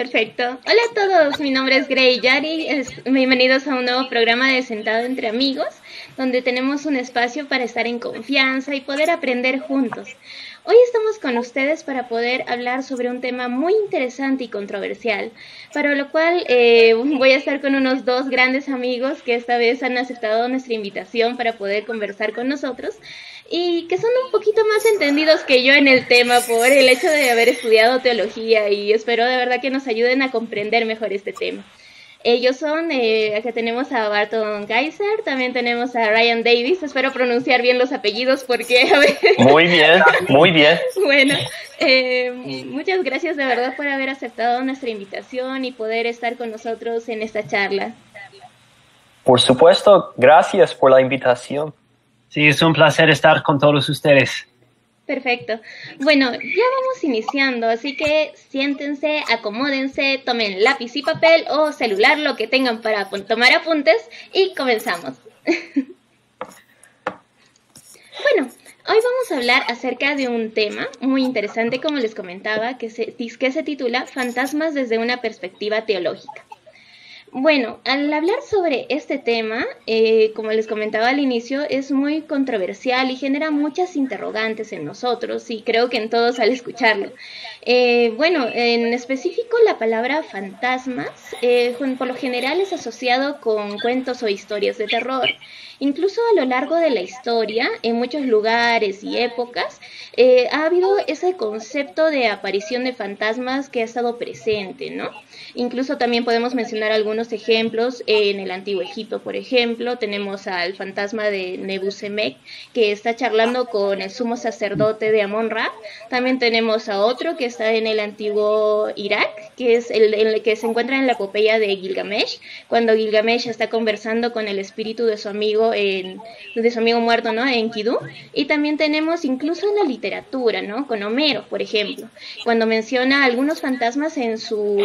Perfecto. Hola a todos, mi nombre es Grey Yari. bienvenidos a un nuevo programa de Sentado entre Amigos, donde tenemos un espacio para estar en confianza y poder aprender juntos. Hoy estamos con ustedes para poder hablar sobre un tema muy interesante y controversial, para lo cual eh, voy a estar con unos dos grandes amigos que esta vez han aceptado nuestra invitación para poder conversar con nosotros y que son un poquito más entendidos que yo en el tema por el hecho de haber estudiado teología y espero de verdad que nos ayuden a comprender mejor este tema. Ellos son, eh, acá tenemos a Barton Geiser, también tenemos a Ryan Davis, espero pronunciar bien los apellidos porque a ver... Muy bien, muy bien. bueno, eh, muchas gracias de verdad por haber aceptado nuestra invitación y poder estar con nosotros en esta charla. Por supuesto, gracias por la invitación. Sí, es un placer estar con todos ustedes. Perfecto. Bueno, ya vamos iniciando, así que siéntense, acomódense, tomen lápiz y papel o celular, lo que tengan para tomar apuntes y comenzamos. bueno, hoy vamos a hablar acerca de un tema muy interesante, como les comentaba, que se, que se titula Fantasmas desde una perspectiva teológica. Bueno, al hablar sobre este tema, eh, como les comentaba al inicio, es muy controversial y genera muchas interrogantes en nosotros y creo que en todos al escucharlo. Eh, bueno, en específico la palabra fantasmas eh, por lo general es asociado con cuentos o historias de terror. Incluso a lo largo de la historia, en muchos lugares y épocas, ha habido ese concepto de aparición de fantasmas que ha estado presente, ¿no? Incluso también podemos mencionar algunos ejemplos en el Antiguo Egipto, por ejemplo, tenemos al fantasma de Nebusemek que está charlando con el sumo sacerdote de Amon-Ra. También tenemos a otro que está en el antiguo Irak, que es el, que se encuentra en la epopeya de Gilgamesh, cuando Gilgamesh está conversando con el espíritu de su amigo de su amigo muerto, ¿no? En Kidú. Y también tenemos incluso en la literatura, ¿no? Con Homero, por ejemplo, cuando menciona algunos fantasmas en su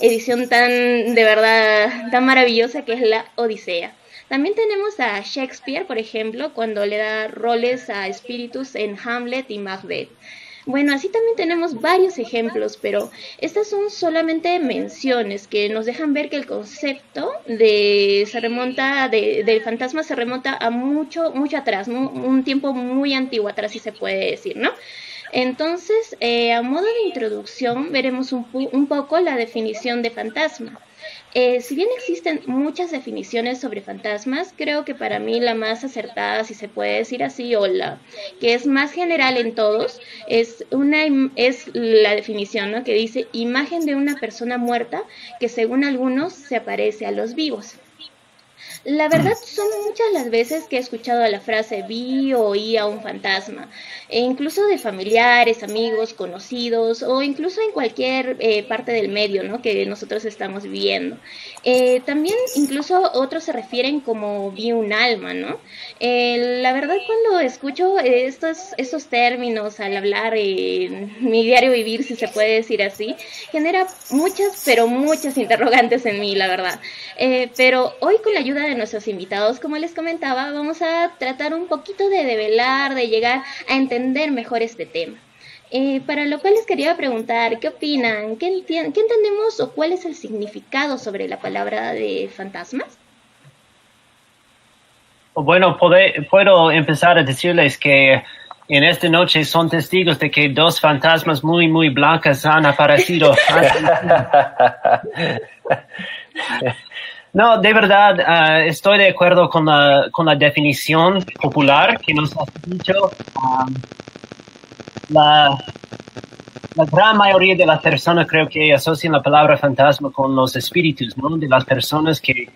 edición tan, de verdad, tan maravillosa que es la Odisea. También tenemos a Shakespeare, por ejemplo, cuando le da roles a espíritus en Hamlet y Macbeth. Bueno, así también tenemos varios ejemplos, pero estas son solamente menciones que nos dejan ver que el concepto de se remonta de, del fantasma se remonta a mucho mucho atrás, un tiempo muy antiguo atrás, si se puede decir, ¿no? Entonces, eh, a modo de introducción, veremos un, poco la definición de fantasma. Eh, si bien existen muchas definiciones sobre fantasmas, creo que para mí la más acertada, si se puede decir así, o la que es más general en todos, es, una, es la definición que dice imagen de una persona muerta que según algunos se aparece a los vivos. La verdad son muchas las veces que he escuchado la frase vi o oí a un fantasma, e incluso de familiares, amigos, conocidos o incluso en cualquier eh, parte del medio ¿no? que nosotros estamos viviendo. Eh, también incluso otros se refieren como vi un alma, ¿no? Eh, la verdad cuando escucho estos, estos términos al hablar en mi diario vivir, si se puede decir así, genera muchas, pero muchas interrogantes en mí, la verdad. pero hoy con la ayuda de nuestros invitados, como les comentaba, vamos a tratar un poquito de develar, de llegar a entender mejor este tema. Eh, para lo cual les quería preguntar, ¿qué opinan? ¿Qué, entendemos o cuál es el significado sobre la palabra de fantasmas? Bueno, puedo empezar a decirles que en esta noche son testigos de que dos fantasmas muy, muy blancas han aparecido. No, de verdad, ah, estoy de acuerdo con la, con la definición popular que nos ha dicho. Um, la, la gran mayoría de las personas creo que asocian la palabra fantasma con los espíritus, ¿no? De las personas que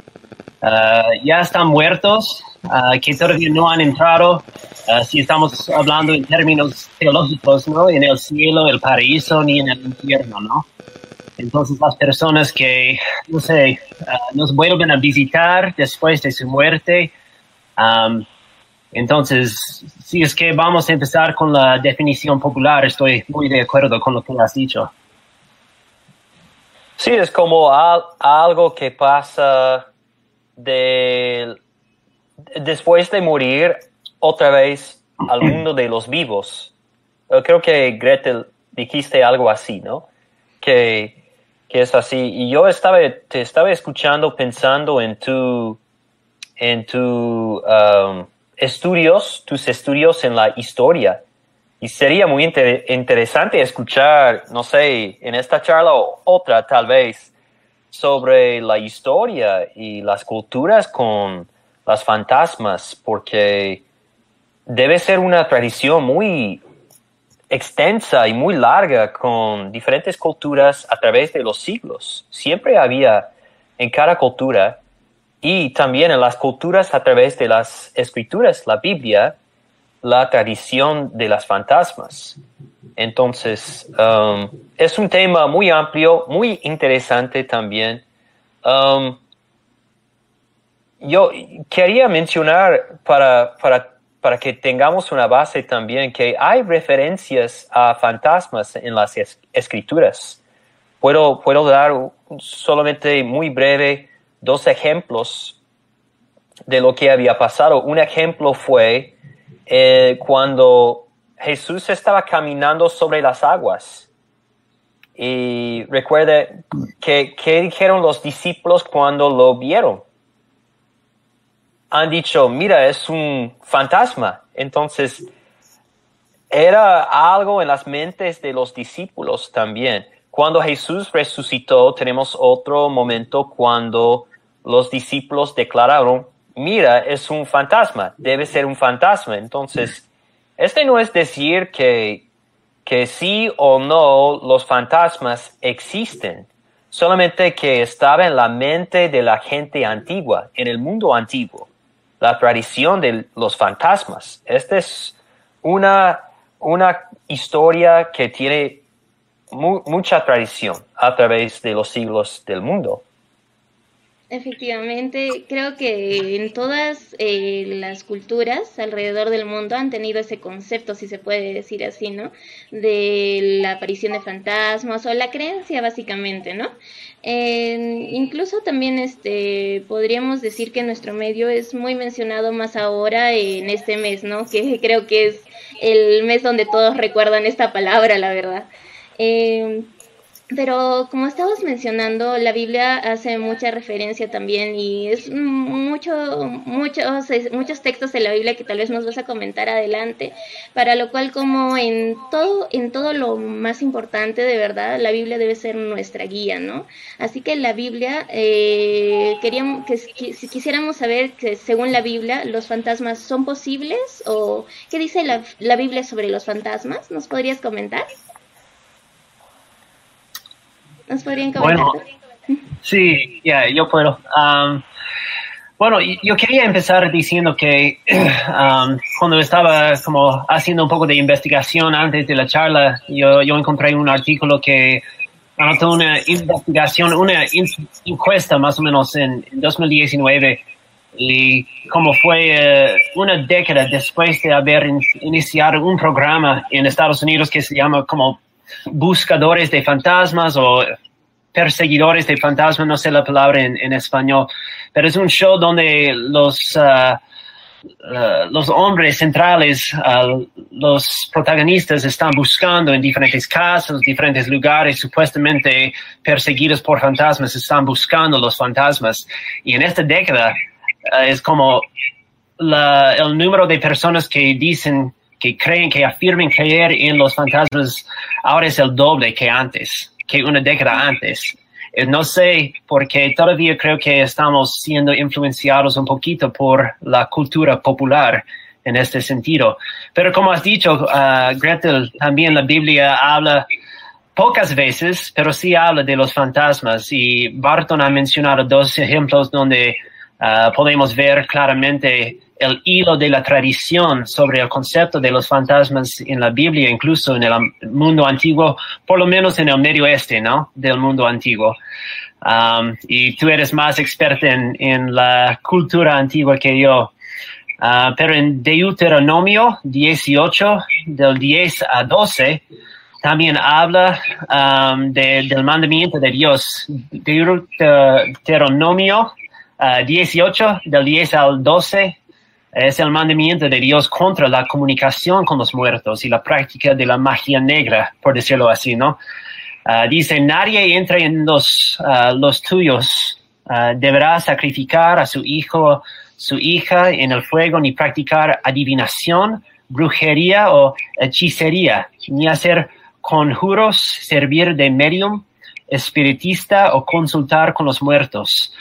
ah, ya están muertos, ah, que todavía no han entrado, si estamos hablando en términos teológicos, ¿no? En el cielo, el paraíso, ni en el infierno, ¿no? Entonces las personas que, no sé, ah, nos vuelven a visitar después de su muerte. entonces, si es que vamos a empezar con la definición popular, estoy muy de acuerdo con lo que has dicho. Sí, es como algo que pasa de, después de morir otra vez al mundo de los vivos. Creo que Gretel dijiste algo así, ¿no? Que que es así. Y yo estaba, te estaba escuchando pensando en tu, en tu um, estudios, tus estudios en la historia. Y sería muy interesante escuchar, no sé, en esta charla o otra tal vez, sobre la historia y las culturas con las fantasmas, porque debe ser una tradición muy extensa y muy larga con diferentes culturas a través de los siglos. Siempre había en cada cultura y también en las culturas a través de las escrituras, la Biblia, la tradición de las fantasmas. Entonces, um, es un tema muy amplio, muy interesante también. Um, yo quería mencionar para, para para que tengamos una base también que hay referencias a fantasmas en las escrituras. Puedo, puedo dar solamente muy breve dos ejemplos de lo que había pasado. Un ejemplo fue eh, cuando Jesús estaba caminando sobre las aguas. Y recuerde que, ¿qué dijeron los discípulos cuando lo vieron? Han dicho, mira, es un fantasma. Entonces, era algo en las mentes de los discípulos también. Cuando Jesús resucitó, tenemos otro momento cuando los discípulos declararon, mira, es un fantasma, debe ser un fantasma. Entonces, este no es decir que, que sí o no los fantasmas existen, solamente que estaba en la mente de la gente antigua, en el mundo antiguo la tradición de los fantasmas. Esta es una, una historia que tiene mucha tradición a través de los siglos del mundo. Efectivamente, creo que en todas eh, las culturas alrededor del mundo han tenido ese concepto, si se puede decir así, ¿no? De la aparición de fantasmas o la creencia, básicamente, ¿no? incluso también este podríamos decir que nuestro medio es muy mencionado más ahora en este mes, ¿no? Que creo que es el mes donde todos recuerdan esta palabra, la verdad. Eh, pero como estabas mencionando, la Biblia hace mucha referencia también y es mucho, muchos, muchos textos de la Biblia que tal vez nos vas a comentar adelante, para lo cual como en todo, en todo lo más importante de verdad, la Biblia debe ser nuestra guía, ¿no? Así que la Biblia, eh, queríamos que si quisiéramos saber que según la Biblia los fantasmas son posibles o qué dice la, la Biblia sobre los fantasmas, ¿nos podrías comentar? ¿Nos podrían comentar? Bueno, sí, ya, yo puedo. Bueno, yo quería empezar diciendo que cuando estaba como haciendo un poco de investigación antes de la charla, yo, yo encontré un artículo que anotó una investigación, una encuesta más o menos en, 2019 y como fue eh, una década después de haber iniciado un programa en Estados Unidos que se llama como buscadores de fantasmas o perseguidores de fantasmas, no sé la palabra en, español, pero es un show donde los, uh, uh, los hombres centrales, uh, los protagonistas están buscando en diferentes casas, diferentes lugares, supuestamente perseguidos por fantasmas, están buscando los fantasmas. Y en esta década es como el número de personas que dicen que creen, que afirmen creer en los fantasmas, ahora es el doble que antes, que una década antes. Eh, no sé, porque todavía creo que estamos siendo influenciados un poquito por la cultura popular en este sentido. Pero como has dicho, uh, Gretel, también la Biblia habla pocas veces, pero sí habla de los fantasmas. Y Barton ha mencionado dos ejemplos donde uh, podemos ver claramente el hilo de la tradición sobre el concepto de los fantasmas en la Biblia, incluso en el mundo antiguo, por lo menos en el medio oeste, ¿no? Del mundo antiguo. Um, y tú eres más experta en, la cultura antigua que yo. Uh, pero en Deuteronomio 18, del 10 a 12, también habla um, del mandamiento de Dios. Deuteronomio 18, uh, del 10 al 12, es el mandamiento de Dios contra la comunicación con los muertos y la práctica de la magia negra, por decirlo así, ¿no? Ah, dice, nadie entre en los, ah, los tuyos, ah, deberá sacrificar a su hijo, su hija en el fuego, ni practicar adivinación, brujería o hechicería, ni hacer conjuros, servir de medium, espiritista o consultar con los muertos.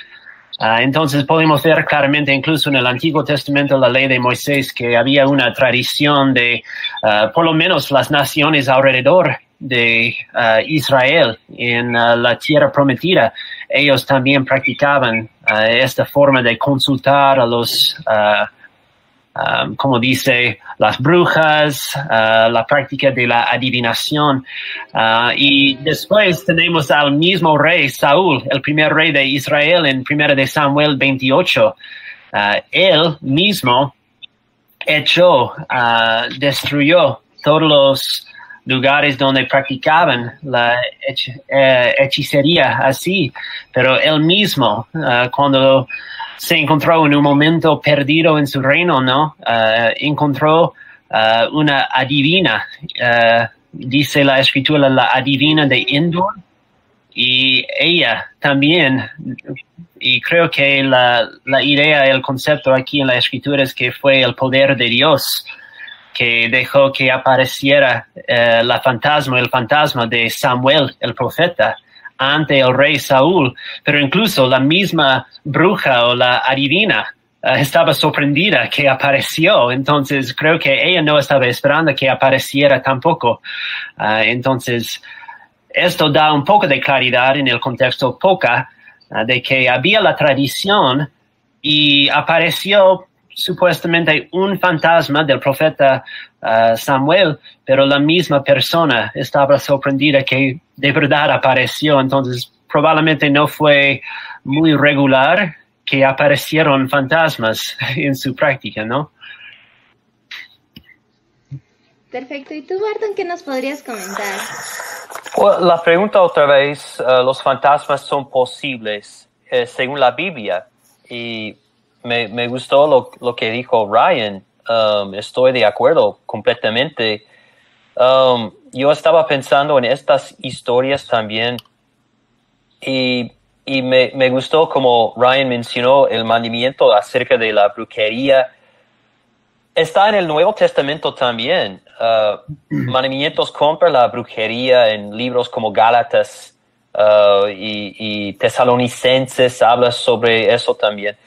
Ah, entonces podemos ver claramente incluso en el Antiguo Testamento la ley de Moisés que había una tradición de ah, por lo menos las naciones alrededor de ah, Israel en la tierra prometida. Ellos también practicaban esta forma de consultar a los Um, como dice, las brujas, uh, la práctica de la adivinación. Uh, y después tenemos al mismo rey, Saúl, el primer rey de Israel en 1 de Samuel 28. Uh, él mismo echó, destruyó todos los lugares donde practicaban la eh, hechicería así, pero él mismo, cuando se encontró en un momento perdido en su reino, ¿no? Uh, encontró uh, una adivina, uh, dice la escritura, la adivina de Endor, y ella también, y creo que la, la idea, el concepto aquí en la escritura es que fue el poder de Dios que dejó que apareciera la fantasma, el fantasma de Samuel, el profeta, ante el rey Saúl, pero incluso la misma bruja o la adivina eh, estaba sorprendida que apareció, entonces creo que ella no estaba esperando que apareciera tampoco. Uh, entonces, esto da un poco de claridad en el contexto poca uh, de que había la tradición y apareció supuestamente un fantasma del profeta uh, Samuel, pero la misma persona estaba sorprendida que de verdad apareció. Entonces, probablemente no fue muy regular que aparecieron fantasmas en su práctica, ¿no? Perfecto. ¿Y tú, Barton, qué nos podrías comentar? la pregunta otra vez, uh, ¿los fantasmas son posibles eh, según la Biblia? Y me, me gustó lo, lo, que dijo Ryan. Um, estoy de acuerdo completamente. Um, yo estaba pensando en estas historias también y, y me, me, gustó como Ryan mencionó el mandamiento acerca de la brujería. Está en el Nuevo Testamento también. Uh, mandamientos contra la brujería en libros como Gálatas uh, y, y Tesalonicenses habla sobre eso también.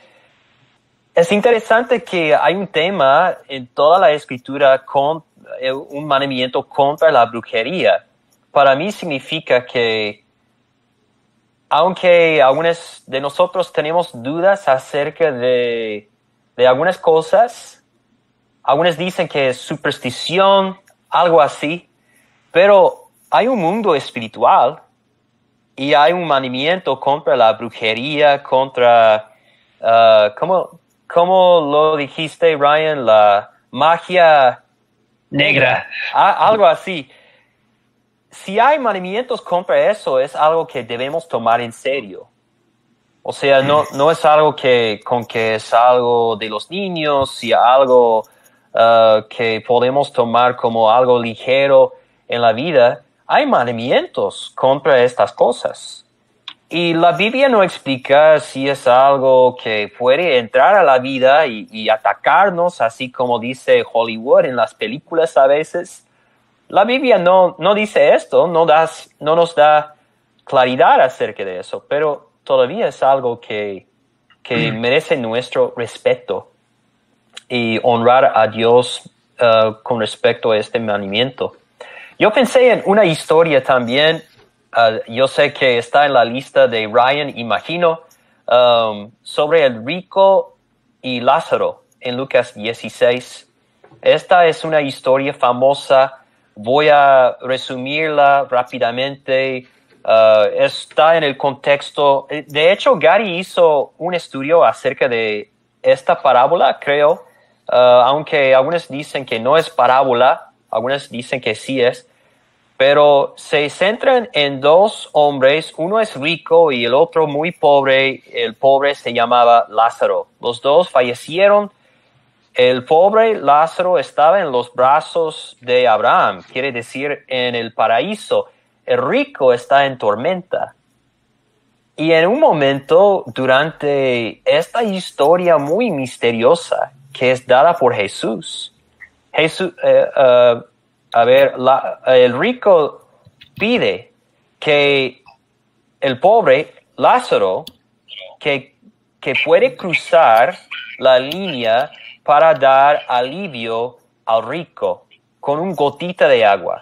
Es interesante que hay un tema en toda la escritura con eh, un mandamiento contra la brujería. Para mí significa que aunque algunos de nosotros tenemos dudas acerca de, de algunas cosas, algunos dicen que es superstición, algo así, pero hay un mundo espiritual y hay un mandamiento contra la brujería, contra, uh, ¿cómo, ¿Cómo lo dijiste, Ryan? La magia negra. algo así. Si hay movimientos contra eso, es algo que debemos tomar en serio. O sea, no, no es algo que, con que es algo de los niños, y algo uh, que podemos tomar como algo ligero en la vida. Hay mandamientos contra estas cosas. Y la Biblia no explica si es algo que puede entrar a la vida y, atacarnos, así como dice Hollywood en las películas a veces. La Biblia no, no dice esto, no, das, no nos da claridad acerca de eso, pero todavía es algo que, que mm. merece nuestro respeto y honrar a Dios uh, con respecto a este mandamiento. Yo pensé en una historia también Yo sé que está en la lista de Ryan, imagino, um, sobre el rico y Lázaro en Lucas 16. Esta es una historia famosa. Voy a resumirla rápidamente. Uh, está en el contexto. De hecho, Gary hizo un estudio acerca de esta parábola, creo. Uh, aunque algunos dicen que no es parábola, algunos dicen que sí es pero se centran en dos hombres, uno es rico y el otro muy pobre, el pobre se llamaba Lázaro. Los dos fallecieron. El pobre Lázaro estaba en los brazos de Abraham, quiere decir en el paraíso. el rico está en tormenta. Y en un momento, durante esta historia muy misteriosa que es dada por Jesús, Jesús, eh, eh, a ver, el rico pide que el pobre Lázaro, que, que puede cruzar la línea para dar alivio al rico con un gotita de agua.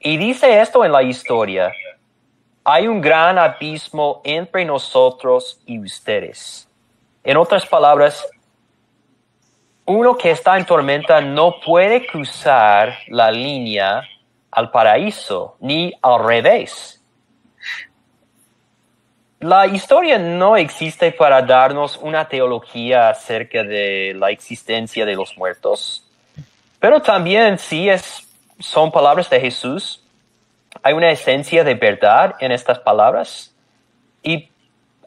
Y dice esto en la historia, hay un gran abismo entre nosotros y ustedes. En otras palabras, uno que está en tormenta no puede cruzar la línea al paraíso, ni al revés. La historia no existe para darnos una teología acerca de la existencia de los muertos, pero también sí es, son palabras de Jesús. Hay una esencia de verdad en estas palabras y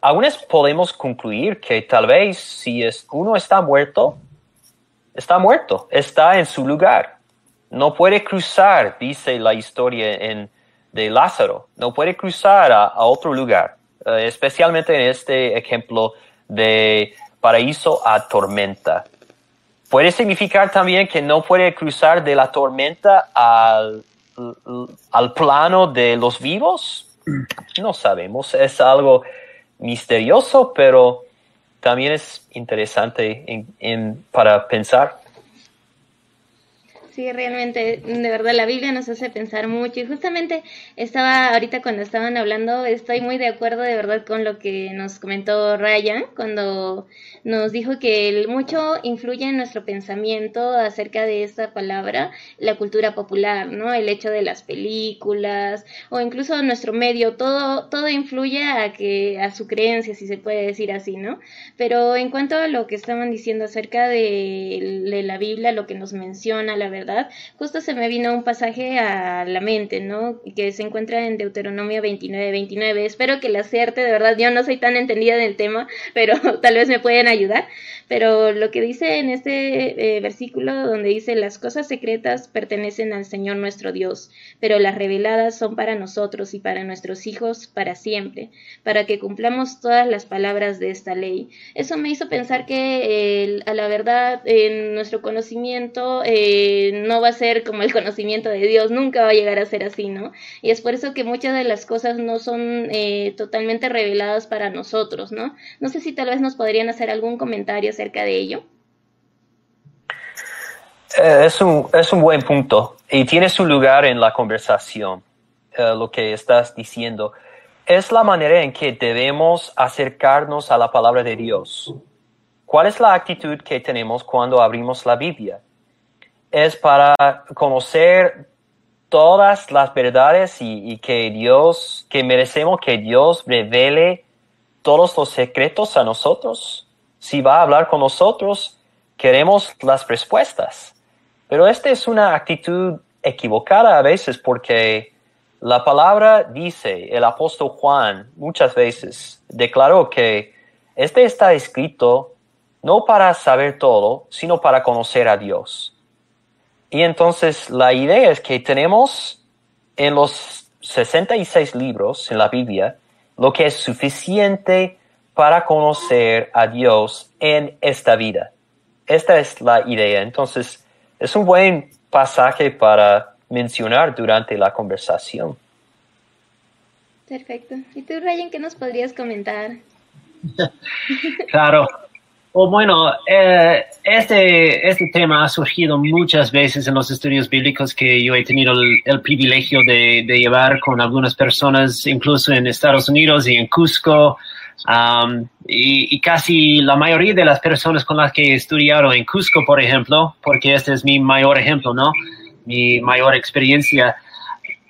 aún podemos concluir que tal vez si es, uno está muerto, está muerto, está en su lugar. No puede cruzar, dice la historia en, de Lázaro, no puede cruzar a, otro lugar, eh, especialmente en este ejemplo de paraíso a tormenta. Puede significar también que no puede cruzar de la tormenta al, al plano de los vivos. No sabemos, es algo misterioso, pero también es interesante en, para pensar. Sí, realmente, de verdad, la Biblia nos hace pensar mucho. Y justamente estaba, ahorita cuando estaban hablando, estoy muy de acuerdo de verdad con lo que nos comentó Ryan, cuando nos dijo que mucho influye en nuestro pensamiento acerca de esta palabra, la cultura popular, ¿no? El hecho de las películas o incluso nuestro medio, todo, todo influye a que, a su creencia, si se puede decir así, ¿no? Pero en cuanto a lo que estaban diciendo acerca de, de la Biblia, lo que nos menciona, la verdad, Justo se me vino un pasaje a la mente, ¿no? Que se encuentra en Deuteronomio 29, 29. Espero que la acierte, de verdad, yo no soy tan entendida del tema, pero tal vez me pueden ayudar. Pero lo que dice en este eh, versículo donde dice las cosas secretas pertenecen al Señor nuestro Dios, pero las reveladas son para nosotros y para nuestros hijos para siempre, para que cumplamos todas las palabras de esta ley. Eso me hizo pensar que a la verdad nuestro conocimiento eh, no va a ser como el conocimiento de Dios, nunca va a llegar a ser así, ¿no? Y es por eso que muchas de las cosas no son eh, totalmente reveladas para nosotros, ¿no? No sé si tal vez nos podrían hacer algún comentario de ello? Eh, es, un, es un buen punto y tiene su lugar en la conversación, eh, lo que estás diciendo. Es la manera en que debemos acercarnos a la palabra de Dios. ¿Cuál es la actitud que tenemos cuando abrimos la Biblia? Es para conocer todas las verdades y, que Dios, que merecemos que Dios revele todos los secretos a nosotros si va a hablar con nosotros, queremos las respuestas. Pero esta es una actitud equivocada a veces porque la palabra dice, el apóstol Juan muchas veces declaró que este está escrito no para saber todo, sino para conocer a Dios. Y entonces la idea es que tenemos en los 66 libros en la Biblia lo que es suficiente para conocer a Dios en esta vida. Esta es la idea. Entonces, es un buen pasaje para mencionar durante la conversación. Perfecto. ¿Y tú, Ryan, qué nos podrías comentar? claro. O bueno, eh, este, este tema ha surgido muchas veces en los estudios bíblicos que yo he tenido el, privilegio de, de, llevar con algunas personas, incluso en Estados Unidos y en Cusco, Um, y, casi la mayoría de las personas con las que he estudiado en Cusco, por ejemplo, porque este es mi mayor ejemplo, ¿no? Mi mayor experiencia,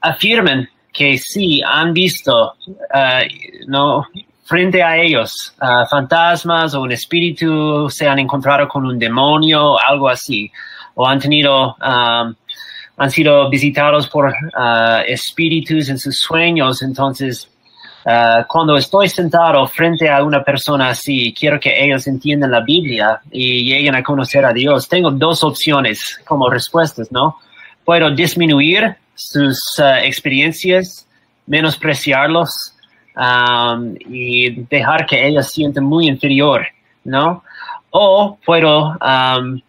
afirman que sí han visto, uh, ¿no? Frente a ellos, uh, fantasmas o un espíritu, se han encontrado con un demonio, algo así, o han tenido, um, han sido visitados por uh, espíritus en sus sueños, entonces Uh, cuando estoy sentado frente a una persona así, quiero que ellos entiendan la Biblia y lleguen a conocer a Dios. Tengo dos opciones como respuestas, ¿no? Puedo disminuir sus uh, experiencias menospreciarlos um, y dejar que ellos sienten muy inferior, ¿no? O puedo um,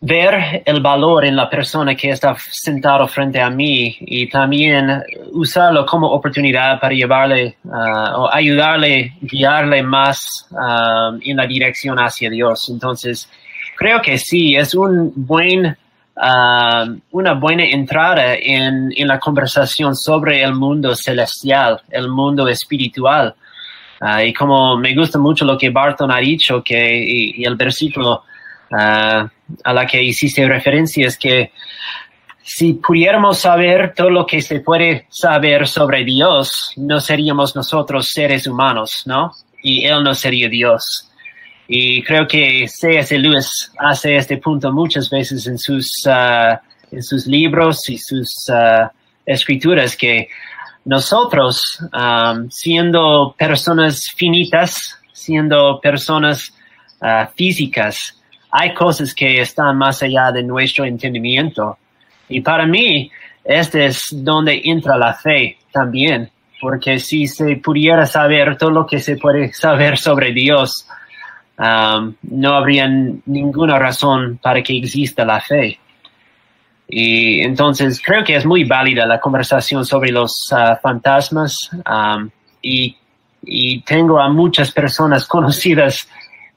ver el valor en la persona que está sentado frente a mí y también usarlo como oportunidad para llevarle uh, o ayudarle, guiarle más um, en la dirección hacia Dios. Entonces, creo que sí, es un buen, um, una buena entrada en, en, la conversación sobre el mundo celestial, el mundo espiritual. Uh, y como me gusta mucho lo que Barton ha dicho, que y, el versículo uh, a la que hiciste referencia es que si pudiéramos saber todo lo que se puede saber sobre Dios, no seríamos nosotros seres humanos, ¿no? Y Él no sería Dios. Y creo que C.S. Lewis hace este punto muchas veces en sus, uh, en sus libros y sus uh, escrituras, que nosotros, um, siendo personas finitas, siendo personas uh, físicas, hay cosas que están más allá de nuestro entendimiento. Y para mí, este es donde entra la fe también, porque si se pudiera saber todo lo que se puede saber sobre Dios, um, no habría ninguna razón para que exista la fe. Y entonces creo que es muy válida la conversación sobre los uh, fantasmas um, y, y tengo a muchas personas conocidas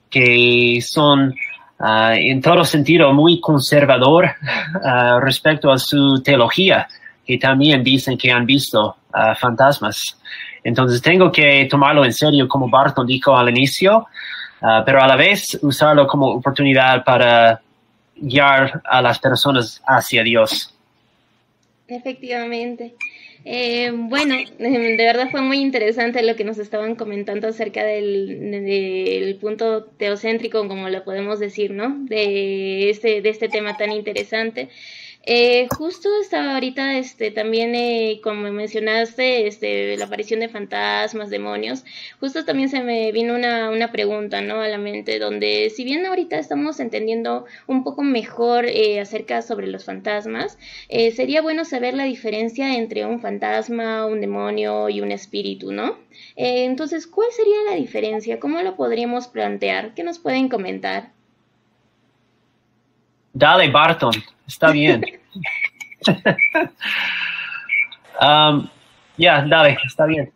que son Uh, en todo sentido muy conservador uh, respecto a su teología, que también dicen que han visto uh, fantasmas. Entonces tengo que tomarlo en serio, como Barton dijo al inicio, pero a la vez usarlo como oportunidad para guiar a las personas hacia Dios. Efectivamente. Eh, bueno, de verdad fue muy interesante lo que nos estaban comentando acerca del, del, punto teocéntrico, como lo podemos decir, ¿no? De este, de este tema tan interesante. Eh, justo estaba ahorita, este, también, eh, como mencionaste, este, la aparición de fantasmas, demonios, justo también se me vino una, una pregunta, ¿no? A la mente, donde si bien ahorita estamos entendiendo un poco mejor eh, acerca sobre los fantasmas, eh, sería bueno saber la diferencia entre un fantasma, un demonio y un espíritu, ¿no? Eh, entonces, ¿cuál sería la diferencia? ¿Cómo lo podríamos plantear? ¿Qué nos pueden comentar? Dale, Barton, está bien. um, ya, dale, está bien.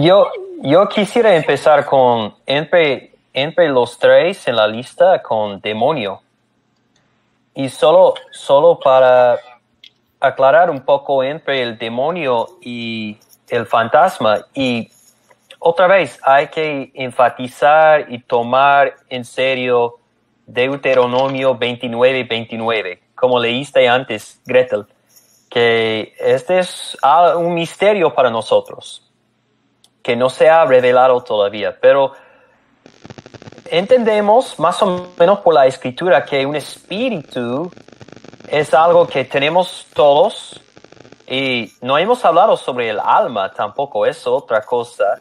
Yo, yo quisiera empezar con entre, entre los tres en la lista con demonio. Y solo, solo para aclarar un poco entre el demonio y el fantasma. Y otra vez, hay que enfatizar y tomar en serio Deuteronomio 29, 29, como leíste antes, Gretel, que este es un misterio para nosotros, que no se ha revelado todavía, pero entendemos más o menos por la escritura que un espíritu es algo que tenemos todos y no hemos hablado sobre el alma tampoco, es otra cosa.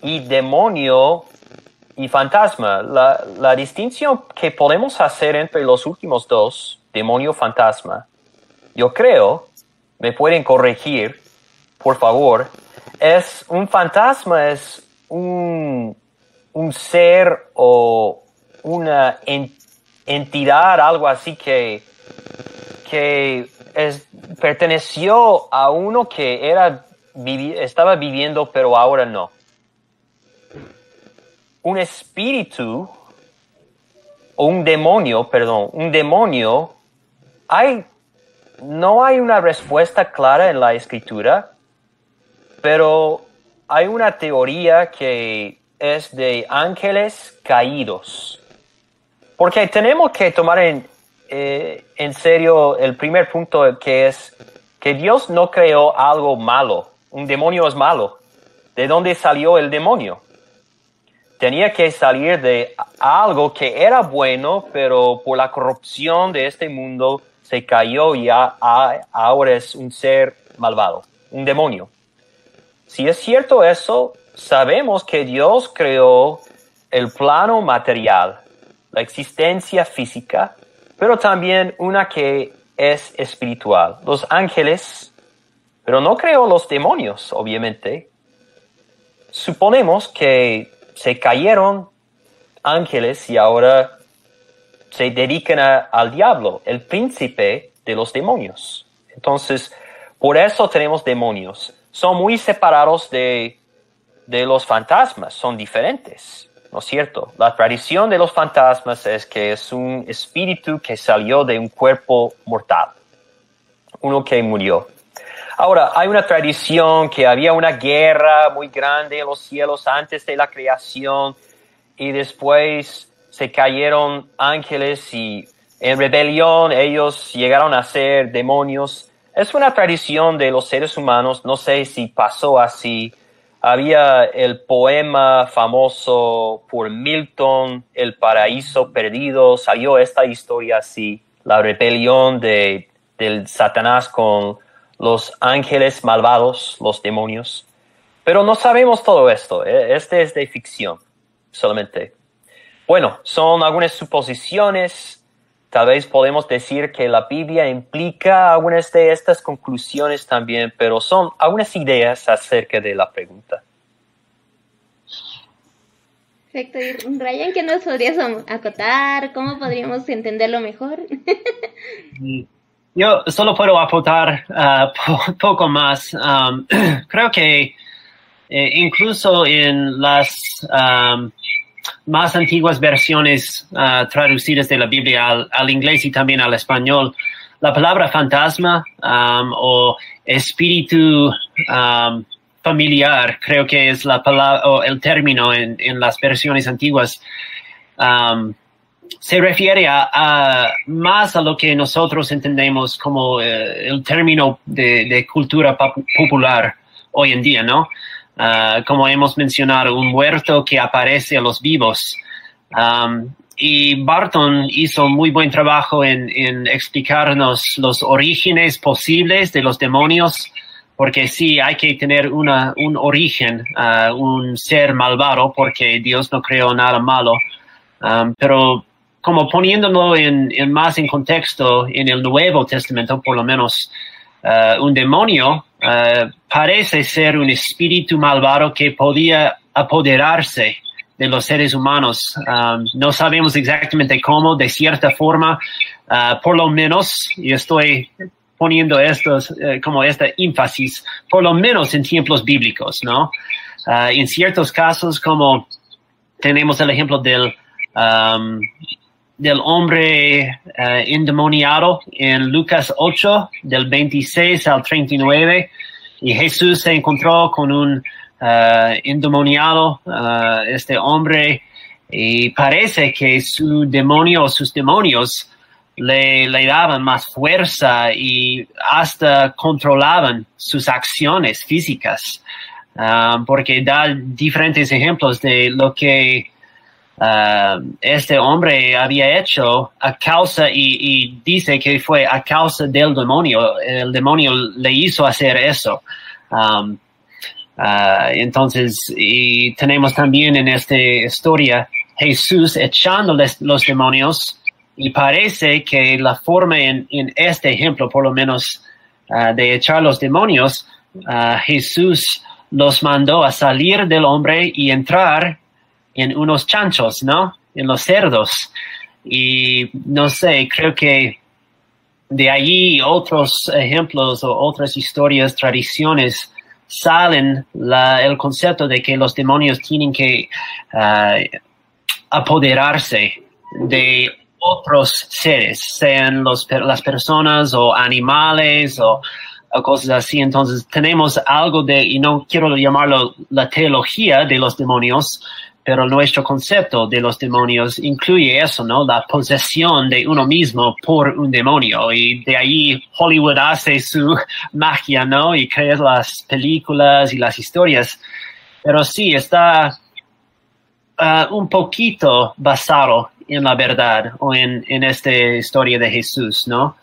Y demonio y fantasma, la, la, distinción que podemos hacer entre los últimos dos, demonio fantasma, yo creo, me pueden corregir, por favor, es un fantasma, es un, un ser o una en, entidad, algo así que, que es, perteneció a uno que era, estaba viviendo, pero ahora no un espíritu o un demonio, perdón, un demonio, hay, no hay una respuesta clara en la escritura, pero hay una teoría que es de ángeles caídos. Porque tenemos que tomar en, eh, en serio el primer punto que es que Dios no creó algo malo. Un demonio es malo. ¿De dónde salió el demonio? Tenía que salir de algo que era bueno, pero por la corrupción de este mundo se cayó y ahora es un ser malvado, un demonio. Si es cierto eso, sabemos que Dios creó el plano material, la existencia física, pero también una que es espiritual. Los ángeles pero no creó los demonios, obviamente. Suponemos que se cayeron ángeles y ahora se dedican al diablo, el príncipe de los demonios. Entonces, por eso tenemos demonios. Son muy separados de, de los fantasmas, son diferentes, ¿no es cierto? La tradición de los fantasmas es que es un espíritu que salió de un cuerpo mortal, uno que murió. Ahora, hay una tradición que había una guerra muy grande en los cielos antes de la creación y después se cayeron ángeles y en rebelión ellos llegaron a ser demonios. Es una tradición de los seres humanos, no sé si pasó así. Había el poema famoso por Milton, El paraíso perdido, salió esta historia así, la rebelión de, del Satanás con los ángeles malvados, los demonios. Pero no sabemos todo esto, ¿eh? este es de ficción solamente. Bueno, son algunas suposiciones, tal vez podemos decir que la Biblia implica algunas de estas conclusiones también, pero son algunas ideas acerca de la pregunta. Perfecto. Y Ryan, ¿qué nos podrías acotar? ¿Cómo podríamos entenderlo mejor? Yo solo puedo aportar uh, poco más. Creo que eh, incluso en las más antiguas versiones uh, traducidas de la Biblia al, inglés y también al español, la palabra fantasma o espíritu familiar creo que es la palabra o el término en las versiones antiguas se refiere a, más a lo que nosotros entendemos como eh, el término de, cultura popular hoy en día, ¿no? Ah, como hemos mencionado, un muerto que aparece a los vivos. y Barton hizo muy buen trabajo en, explicarnos los orígenes posibles de los demonios, porque sí, hay que tener una, un origen, uh, un ser malvado, porque Dios no creó nada malo. pero como poniéndolo en, más en contexto en el Nuevo Testamento, por lo menos, uh, un demonio uh, parece ser un espíritu malvado que podía apoderarse de los seres humanos. Um, no sabemos exactamente cómo, de cierta forma, uh, por lo menos, y estoy poniendo estos, como esta énfasis, por lo menos en tiempos bíblicos, ¿no? en ciertos casos, como tenemos el ejemplo del um, del hombre uh, endemoniado en Lucas 8, del 26 al 39, y Jesús se encontró con un uh, endemoniado, uh, este hombre, y parece que su demonio sus demonios le, le daban más fuerza y hasta controlaban sus acciones físicas, porque da diferentes ejemplos de lo que Uh, este hombre había hecho a causa y, dice que fue a causa del demonio. El demonio le hizo hacer eso. Um, uh, entonces, tenemos también en esta historia Jesús echando los demonios y parece que la forma en, este ejemplo, por lo menos, uh, de echar los demonios, Jesús los mandó a salir del hombre y entrar en unos chanchos, ¿no? En los cerdos. Y no sé, creo que de allí otros ejemplos o otras historias, tradiciones, salen el concepto de que los demonios tienen que ah, apoderarse de otros seres, sean los, las personas o animales o, o, cosas así. Entonces tenemos algo de, y no quiero llamarlo la teología de los demonios, pero nuestro concepto de los demonios incluye eso, ¿no? La posesión de uno mismo por un demonio. Y de ahí Hollywood hace su magia, ¿no? Y crea las películas y las historias. Pero sí, está uh, un poquito basado en la verdad o en, en esta historia de Jesús, ¿no?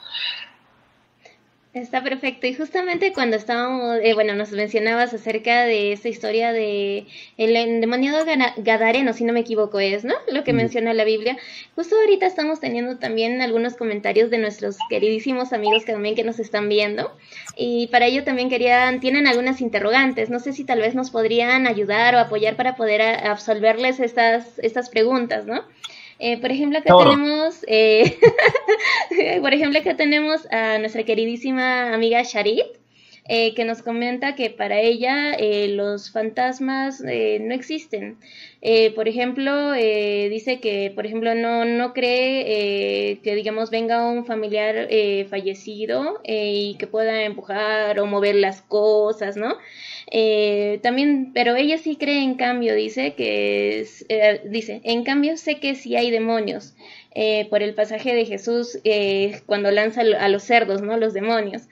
Está perfecto. Y justamente cuando estábamos, eh, bueno, nos mencionabas acerca de esta historia de el endemoniado Gadareno, si no me equivoco, es, ¿no? Lo que menciona la Biblia. Justo ahorita estamos teniendo también algunos comentarios de nuestros queridísimos amigos que también que nos están viendo. Y para ello también querían, tienen algunas interrogantes. No sé si tal vez nos podrían ayudar o apoyar para poder absolverles estas, estas preguntas, ¿no? Eh, por ejemplo, acá tenemos, eh, por ejemplo, acá tenemos a nuestra queridísima amiga Sharit, eh, que nos comenta que para ella los fantasmas no existen. por ejemplo, dice que, por ejemplo, no, no cree que, digamos, venga un familiar fallecido y que pueda empujar o mover las cosas, ¿no? Eh, también, pero ella sí cree en cambio, dice que eh, dice, en cambio sé que sí hay demonios, eh, por el pasaje de Jesús cuando lanza a los cerdos, ¿no? Los demonios.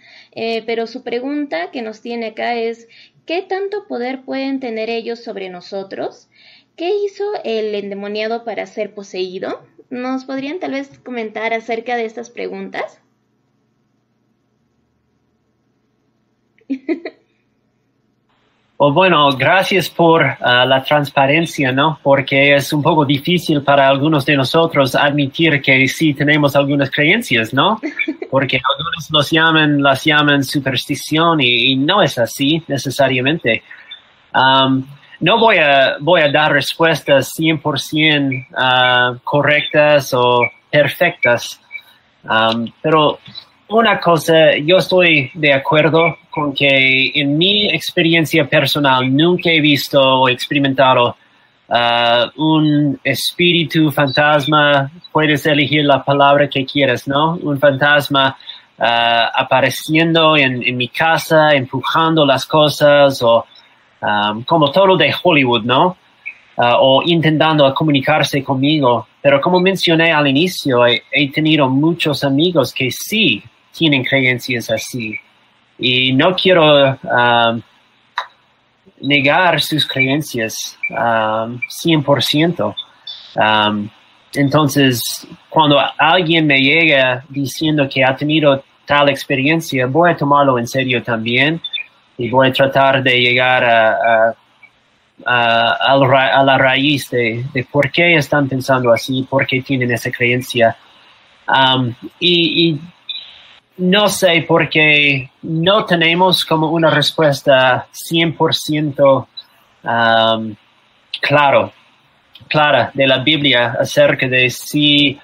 pero su pregunta que nos tiene acá es, ¿qué tanto poder pueden tener ellos sobre nosotros? ¿Qué hizo el endemoniado para ser poseído? ¿Nos podrían tal vez comentar acerca de estas preguntas? bueno, gracias por uh, la transparencia, ¿no? Porque es un poco difícil para algunos de nosotros admitir que sí tenemos algunas creencias, ¿no? Porque algunos los llaman, las llaman superstición y, no es así necesariamente. Um, no voy a, voy a dar respuestas 100% uh, correctas o perfectas, um, pero una cosa, yo estoy de acuerdo con que en mi experiencia personal nunca he visto o experimentado uh, un espíritu fantasma, puedes elegir la palabra que quieras, ¿no? Un fantasma uh, apareciendo en, mi casa, empujando las cosas o um, como todo de Hollywood, ¿no? Uh, o intentando comunicarse conmigo. Pero como mencioné al inicio, he tenido muchos amigos que sí tienen creencias así. Y no quiero um, negar sus creencias um, 100%. Um, entonces, cuando alguien me llega diciendo que ha tenido tal experiencia, voy a tomarlo en serio también y voy a tratar de llegar a, a, la raíz de, por qué están pensando así, por qué tienen esa creencia. y, no sé porque no tenemos como una respuesta 100% um, claro, clara de la Biblia acerca de si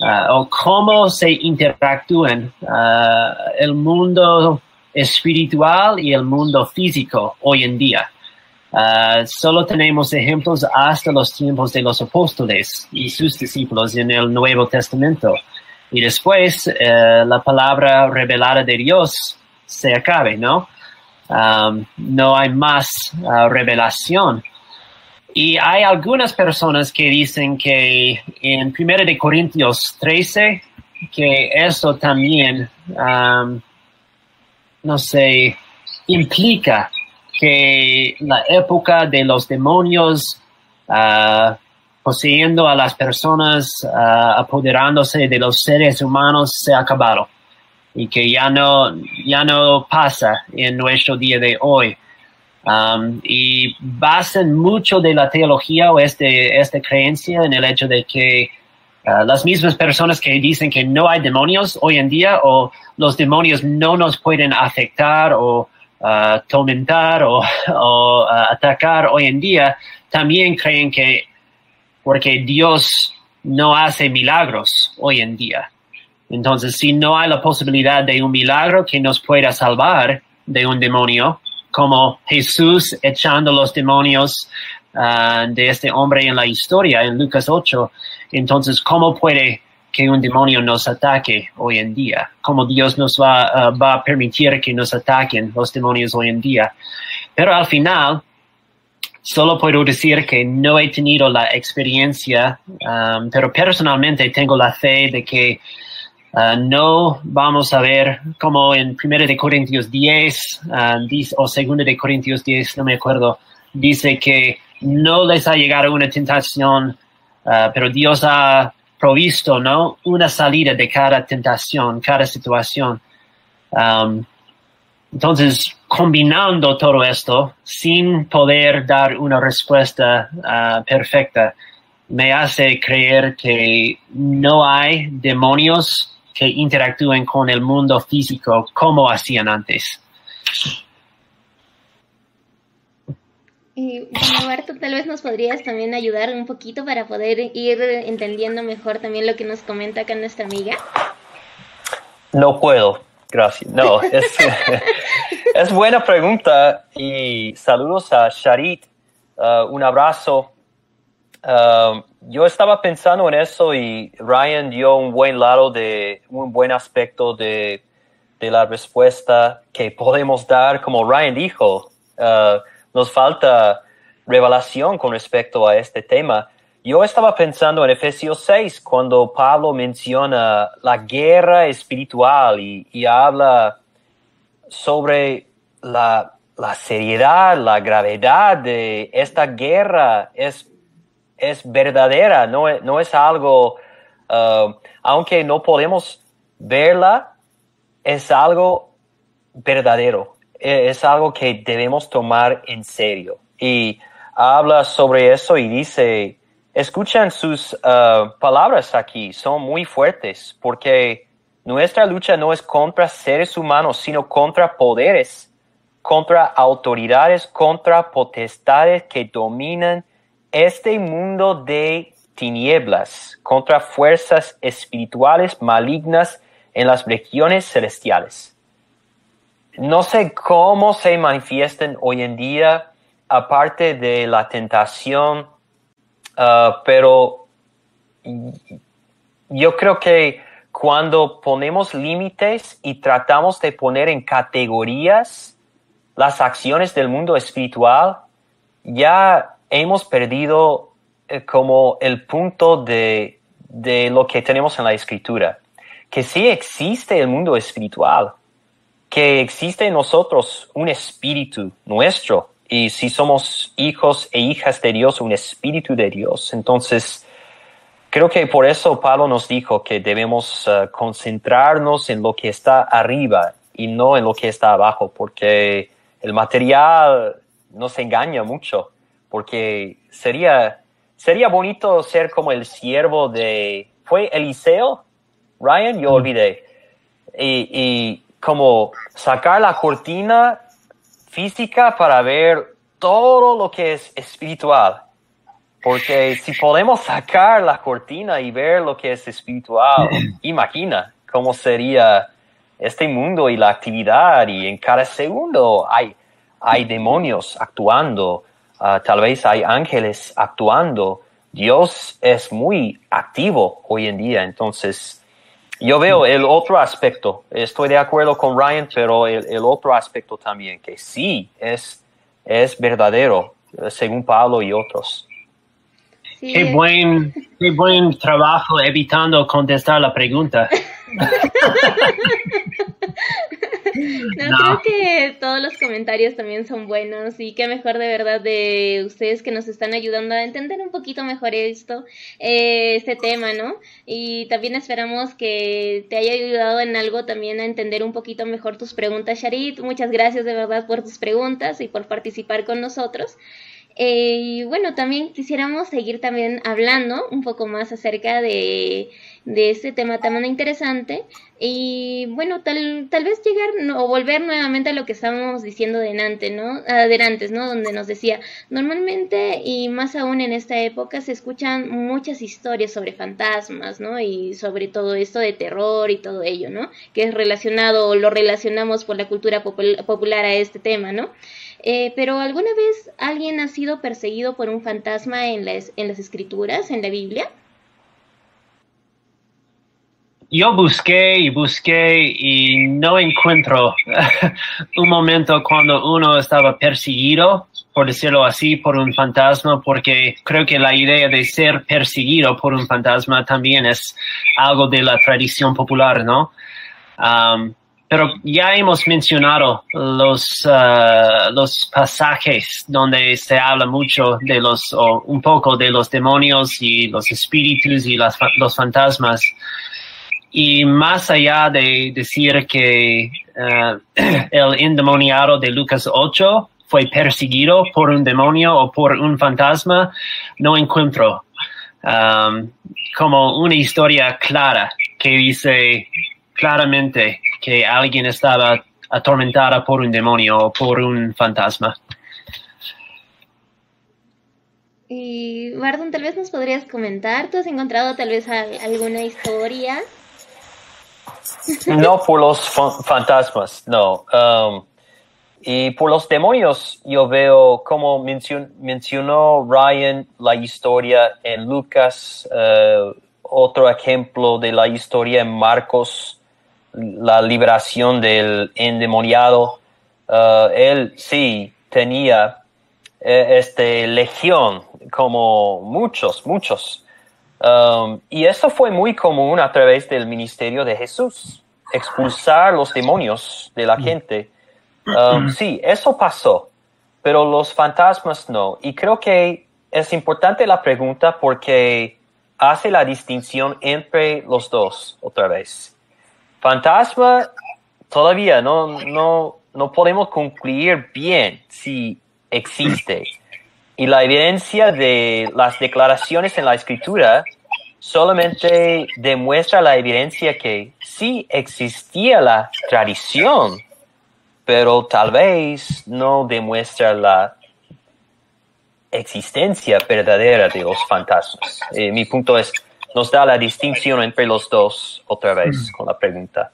uh, o cómo se interactúan uh, el mundo espiritual y el mundo físico hoy en día. Uh, solo tenemos ejemplos hasta los tiempos de los apóstoles y sus discípulos en el Nuevo Testamento y después eh, la palabra revelada de Dios se acabe, ¿no? Um, no hay más uh, revelación. Y hay algunas personas que dicen que en 1 de Corintios 13, que eso también, um, no sé, implica que la época de los demonios uh, poseyendo a las personas, uh, apoderándose de los seres humanos, se ha acabado y que ya no, ya no pasa en nuestro día de hoy. Um, y basan mucho de la teología o este, esta creencia en el hecho de que uh, las mismas personas que dicen que no hay demonios hoy en día o los demonios no nos pueden afectar o uh, tormentar o, o atacar hoy en día, también creen que porque Dios no hace milagros hoy en día. Entonces, si no hay la posibilidad de un milagro que nos pueda salvar de un demonio, como Jesús echando los demonios ah, de este hombre en la historia, en Lucas 8, entonces, ¿cómo puede que un demonio nos ataque hoy en día? ¿Cómo Dios nos va, ah, va a permitir que nos ataquen los demonios hoy en día? Pero al final, Solo puedo decir que no he tenido la experiencia, um, pero personalmente tengo la fe de que uh, no vamos a ver como en 1 de Corintios 10 uh, o 2 de Corintios 10, no me acuerdo, dice que no les ha llegado una tentación, uh, pero Dios ha provisto, ¿no? Una salida de cada tentación, cada situación. Um, entonces, combinando todo esto, sin poder dar una respuesta uh, perfecta, me hace creer que no hay demonios que interactúen con el mundo físico como hacían antes. Y bueno, Barto, tal vez nos podrías también ayudar un poquito para poder ir entendiendo mejor también lo que nos comenta acá nuestra amiga. No puedo, gracias. No, es, buena pregunta y saludos a Sharit. Uh, un abrazo. Uh, yo estaba pensando en eso y Ryan dio un buen lado de, un buen aspecto de, de la respuesta que podemos dar, como Ryan dijo. Uh, nos falta revelación con respecto a este tema. Yo estaba pensando en Efesios 6, cuando Pablo menciona la guerra espiritual y, habla sobre la, seriedad, la gravedad de esta guerra. Es, es verdadera, no, no es algo, uh, aunque no podemos verla, es algo verdadero. E, es algo que debemos tomar en serio. Y habla sobre eso y dice, escuchan sus uh, palabras aquí, son muy fuertes, porque nuestra lucha no es contra seres humanos, sino contra poderes, contra autoridades, contra potestades que dominan este mundo de tinieblas, contra fuerzas espirituales malignas en las regiones celestiales. No sé cómo se manifiestan hoy en día, aparte de la tentación, uh, pero yo creo que cuando ponemos límites y tratamos de poner en categorías las acciones del mundo espiritual, ya hemos perdido eh, como el punto de, de lo que tenemos en la escritura, que sí existe el mundo espiritual, que existe en nosotros un espíritu nuestro y si somos hijos e hijas de Dios, un espíritu de Dios. Entonces, creo que por eso Pablo nos dijo que debemos uh, concentrarnos en lo que está arriba y no en lo que está abajo, porque el material nos engaña mucho, porque sería, sería bonito ser como el siervo de, ¿fue Eliseo? Ryan, yo olvidé. Y, y como sacar la cortina física para ver todo lo que es espiritual. Porque si podemos sacar la cortina y ver lo que es espiritual, imagina cómo sería este mundo y la actividad y en cada segundo hay, hay demonios actuando, ah, tal vez hay ángeles actuando. Dios es muy activo hoy en día, entonces yo veo el otro aspecto, estoy de acuerdo con Ryan, pero el, otro aspecto también, que sí es, es verdadero, según Pablo y otros. Qué, buen, qué buen trabajo evitando contestar la pregunta. No, creo que todos los comentarios también son buenos y qué mejor de verdad de ustedes que nos están ayudando a entender un poquito mejor esto, eh, este tema, ¿no? Y también esperamos que te haya ayudado en algo también a entender un poquito mejor tus preguntas, Sharit. Muchas gracias de verdad por tus preguntas y por participar con nosotros. Eh, y bueno, también quisiéramos seguir también hablando un poco más acerca de de este tema tan interesante y bueno, tal, tal vez llegar o volver nuevamente a lo que estábamos diciendo delante, ¿no? Adelante, ¿no? Donde nos decía, normalmente y más aún en esta época se escuchan muchas historias sobre fantasmas, ¿no? Y sobre todo esto de terror y todo ello, ¿no? Que es relacionado o lo relacionamos por la cultura popular a este tema, ¿no? Eh, pero ¿alguna vez alguien ha sido perseguido por un fantasma en las, en las escrituras, en la Biblia? Yo busqué y busqué y no encuentro un momento cuando uno estaba perseguido, por decirlo así, por un fantasma, porque creo que la idea de ser perseguido por un fantasma también es algo de la tradición popular, ¿no? Um, pero ya hemos mencionado los, uh, los pasajes donde se habla mucho de los, o un poco de los demonios y los espíritus y las, los fantasmas. Y más allá de decir que eh, el endemoniado de Lucas 8 fue perseguido por un demonio o por un fantasma, no encuentro um, como una historia clara que dice claramente que alguien estaba atormentada por un demonio o por un fantasma. Y Bardon, tal vez nos podrías comentar, ¿tú has encontrado tal vez alguna historia? No por los fantasmas, no. Um, y por los demonios, yo veo como mencionó Ryan la historia en Lucas, uh, otro ejemplo de la historia en Marcos, la liberación del endemoniado. Uh, él sí tenía este, legión, como muchos, muchos. Um, y eso fue muy común a través del ministerio de Jesús, expulsar los demonios de la gente. Um, sí, eso pasó, pero los fantasmas no. Y creo que es importante la pregunta porque hace la distinción entre los dos otra vez. Fantasma todavía no, no, no podemos concluir bien si existe. Y la evidencia de las declaraciones en la escritura solamente demuestra la evidencia que sí existía la tradición, pero tal vez no demuestra la existencia verdadera de los fantasmas. Eh, mi punto es, nos da la distinción entre los dos otra vez mm. con la pregunta.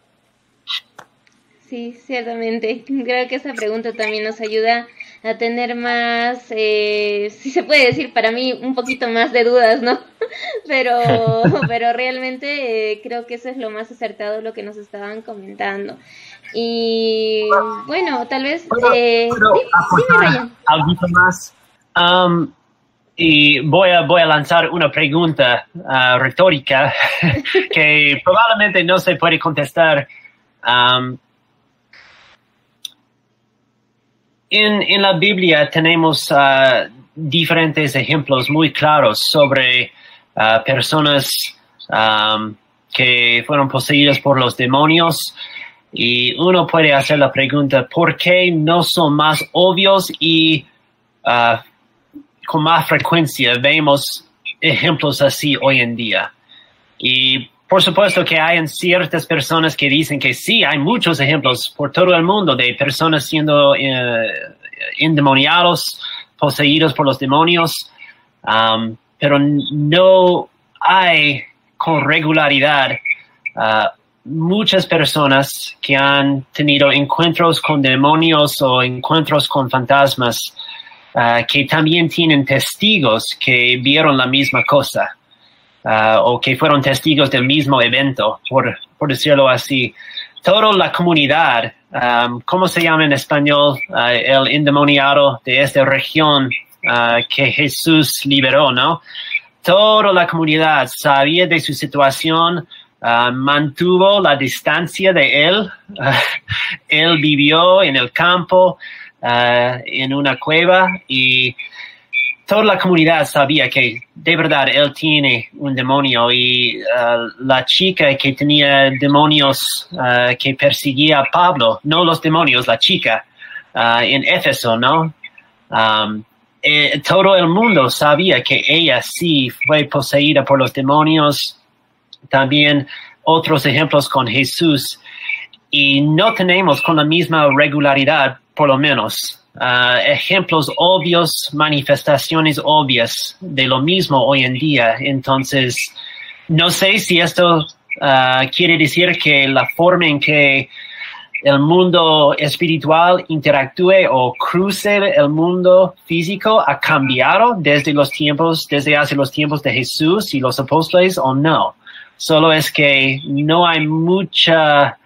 Sí, ciertamente. Creo que esa pregunta también nos ayuda a tener más, eh, si se puede decir para mí, un poquito más de dudas, ¿no? pero, pero realmente eh, creo que eso es lo más acertado lo que nos estaban comentando. Y bueno, tal vez... Eh, algo más. Um, y voy a, voy a lanzar una pregunta uh, retórica que probablemente no se puede contestar. Um, En, la Biblia tenemos uh, diferentes ejemplos muy claros sobre uh, personas que fueron poseídas por los demonios y uno puede hacer la pregunta, ¿por qué no son más obvios y uh, con más frecuencia vemos ejemplos así hoy en día? Y por supuesto que hay ciertas personas que dicen que sí, hay muchos ejemplos por todo el mundo de personas siendo eh, endemoniados, poseídos por los demonios, um, pero no hay con regularidad uh, muchas personas que han tenido encuentros con demonios o encuentros con fantasmas uh, que también tienen testigos que vieron la misma cosa. Uh, o que fueron testigos del mismo evento, por, por decirlo así. Toda la comunidad, um, ¿cómo se llama en español? Uh, el endemoniado de esta región uh, que Jesús liberó, ¿no? Toda la comunidad sabía de su situación, mantuvo la distancia de él. él vivió en el campo, en una cueva y toda la comunidad sabía que de verdad él tiene un demonio y uh, la chica que tenía demonios uh, que perseguía a Pablo, no los demonios, la chica uh, en Éfeso, ¿no? Um, eh, todo el mundo sabía que ella sí fue poseída por los demonios. También otros ejemplos con Jesús. Y no tenemos con la misma regularidad, por lo menos, Ah, ejemplos obvios, manifestaciones obvias de lo mismo hoy en día. Entonces, no sé si esto ah, quiere decir que la forma en que el mundo espiritual interactúe o cruce el mundo físico ha cambiado desde los tiempos, desde hace los tiempos de Jesús y los apóstoles o no. Solo es que no hay mucha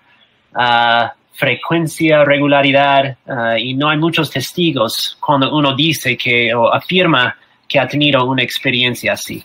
uh, frecuencia, regularidad, uh, y no hay muchos testigos cuando uno dice que o afirma que ha tenido una experiencia así.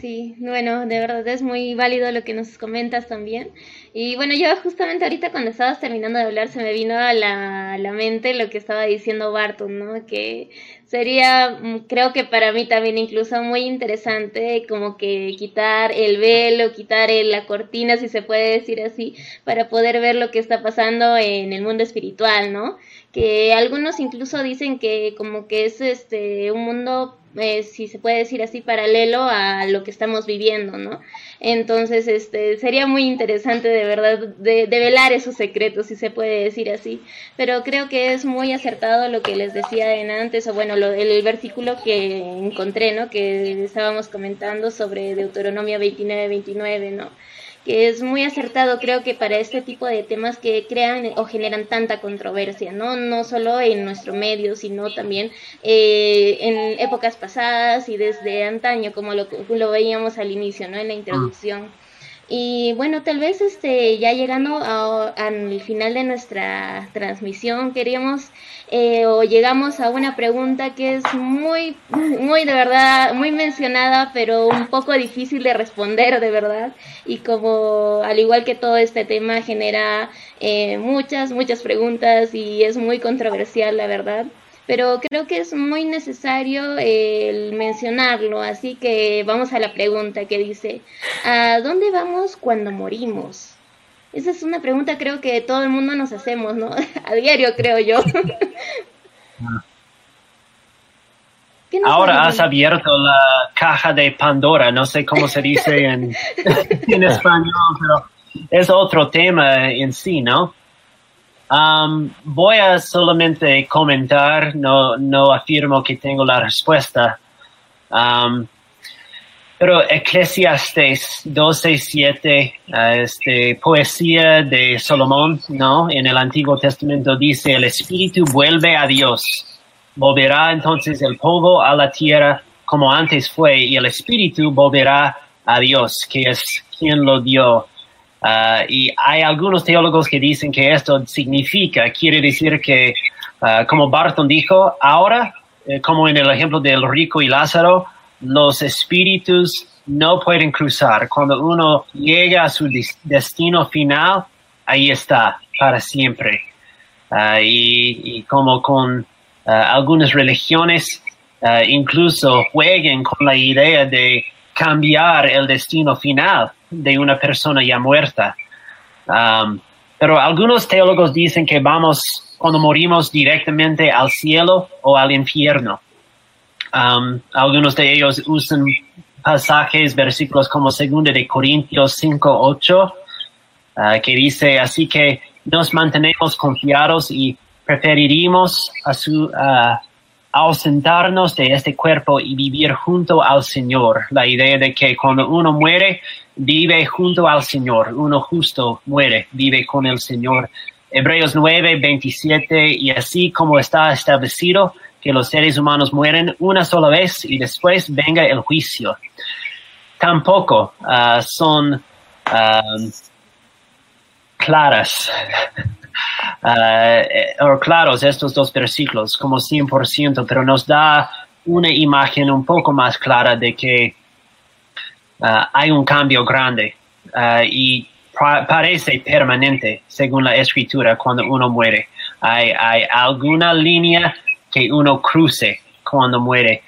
Sí, bueno, de verdad es muy válido lo que nos comentas también. Y bueno, yo justamente ahorita cuando estabas terminando de hablar se me vino a la, la mente lo que estaba diciendo Barton, ¿no? Que sería, mm, creo que para mí también incluso muy interesante como que quitar el velo, quitar la cortina, si se puede decir así, para poder ver lo que está pasando en el mundo espiritual, ¿no? Que algunos incluso dicen que como que es este un mundo eh, si se puede decir así, paralelo a lo que estamos viviendo, ¿no? Entonces, este, sería muy interesante de verdad de, velar esos secretos, si se puede decir así. Pero creo que es muy acertado lo que les decía en antes, o bueno, lo, el, versículo que encontré, ¿no? Que estábamos comentando sobre Deuteronomio 29-29, ¿no? Que es muy acertado creo que para este tipo de temas que crean o generan tanta controversia, ¿no? No solo en nuestro medio, sino también eh, en épocas pasadas y desde antaño, como lo, lo veíamos al inicio, ¿no? En la introducción. Y bueno, tal vez este, ya llegando al final de nuestra transmisión, queríamos eh, o llegamos a una pregunta que es muy, muy de verdad, muy mencionada, pero un poco difícil de responder de verdad. Y como al igual que todo este tema genera eh, muchas, muchas preguntas y es muy controversial, la verdad pero creo que es muy necesario el mencionarlo, así que vamos a la pregunta que dice, ¿a dónde vamos cuando morimos? Esa es una pregunta creo que todo el mundo nos hacemos, ¿no? A diario, creo yo. Ahora has abierto la caja de Pandora, no sé cómo se dice en, en español, pero es otro tema en sí, ¿no? Voy a solamente comentar, no, no afirmo que tengo la respuesta. Um, pero Eclesiastes 12.7, uh, este, poesía de Salomón, ¿no? En el Antiguo Testamento dice, el espíritu vuelve a Dios. Volverá entonces el polvo a la tierra como antes fue y el espíritu volverá a Dios, que es quien lo dio. Uh, y hay algunos teólogos que dicen que esto significa, quiere decir que, uh, como Barton dijo, ahora, eh, como en el ejemplo del rico y Lázaro, los espíritus no pueden cruzar. Cuando uno llega a su destino final, ahí está, para siempre. Uh, y, y, como con algunas religiones, incluso jueguen con la idea de cambiar el destino final de una persona ya muerta. Um, pero algunos teólogos dicen que vamos cuando morimos directamente al cielo o al infierno. Um, algunos de ellos usan pasajes, versículos como 2 de Corintios 5, 8, uh, que dice, así que nos mantenemos confiados y preferiríamos a su, uh, ausentarnos de este cuerpo y vivir junto al Señor. La idea de que cuando uno muere, vive junto al Señor. Uno justo muere, vive con el Señor. Hebreos 9, 27, y así como está establecido que los seres humanos mueren una sola vez y después venga el juicio. Tampoco uh, son uh, claras uh, claros estos dos versículos como 100%, pero nos da una imagen un poco más clara de que uh, hay un cambio grande uh, y parece permanente según la escritura cuando uno muere. Hay, hay alguna línea que uno cruce cuando muere.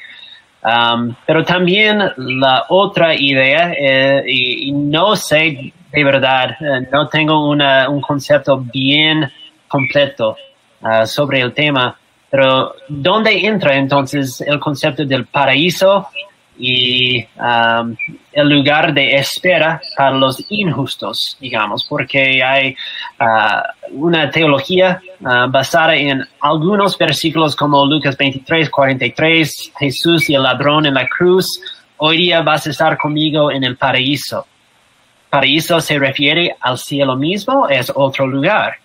Pero también la otra idea, eh, y, no sé de verdad, eh, no tengo una, un concepto bien completo uh, sobre el tema, pero ¿dónde entra entonces el concepto del paraíso y el lugar de espera para los injustos, digamos, porque hay uh, una teología uh, basada en algunos versículos como Lucas 23, 43, Jesús y el ladrón en la cruz, hoy día vas a estar conmigo en el paraíso paraíso se refiere al cielo mismo, es otro lugar.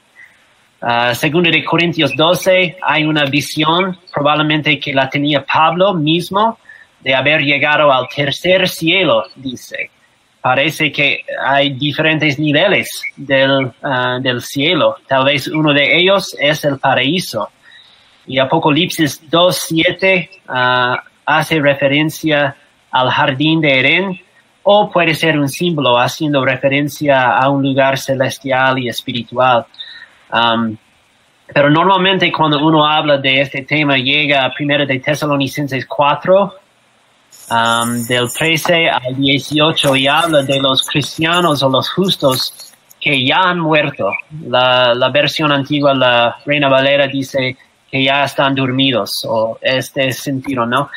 Uh, segundo de Corintios 12, hay una visión, probablemente que la tenía Pablo mismo, de haber llegado al tercer cielo, dice. Parece que hay diferentes niveles del, uh, del cielo. Tal vez uno de ellos es el paraíso. Y Apocalipsis 2.7 uh, hace referencia al jardín de Edén, o puede ser un símbolo haciendo referencia a un lugar celestial y espiritual. Um, pero normalmente cuando uno habla de este tema llega a 1 de Tesalonicenses 4, um, del 13 al 18 y habla de los cristianos o los justos que ya han muerto. La, la versión antigua, la Reina Valera dice que ya están dormidos o este sentido, ¿no?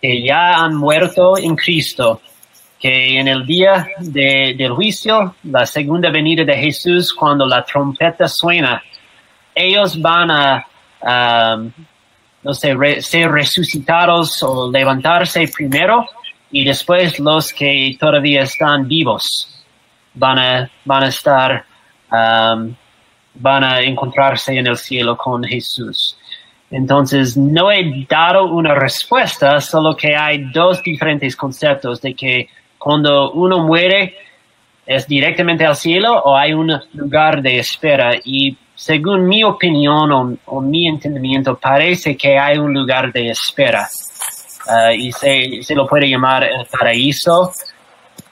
Que ya han muerto en Cristo que en el día de, del juicio, la segunda venida de Jesús, cuando la trompeta suena, ellos van a, no sé, ser resucitados o levantarse primero y después los que todavía están vivos van a, van a estar, van a encontrarse en el cielo con Jesús. Entonces, no he dado una respuesta, solo que hay dos diferentes conceptos de que cuando uno muere, ¿es directamente al cielo o hay un lugar de espera? Y según mi opinión o, mi entendimiento, parece que hay un lugar de espera. Uh, y se, se, lo puede llamar el paraíso.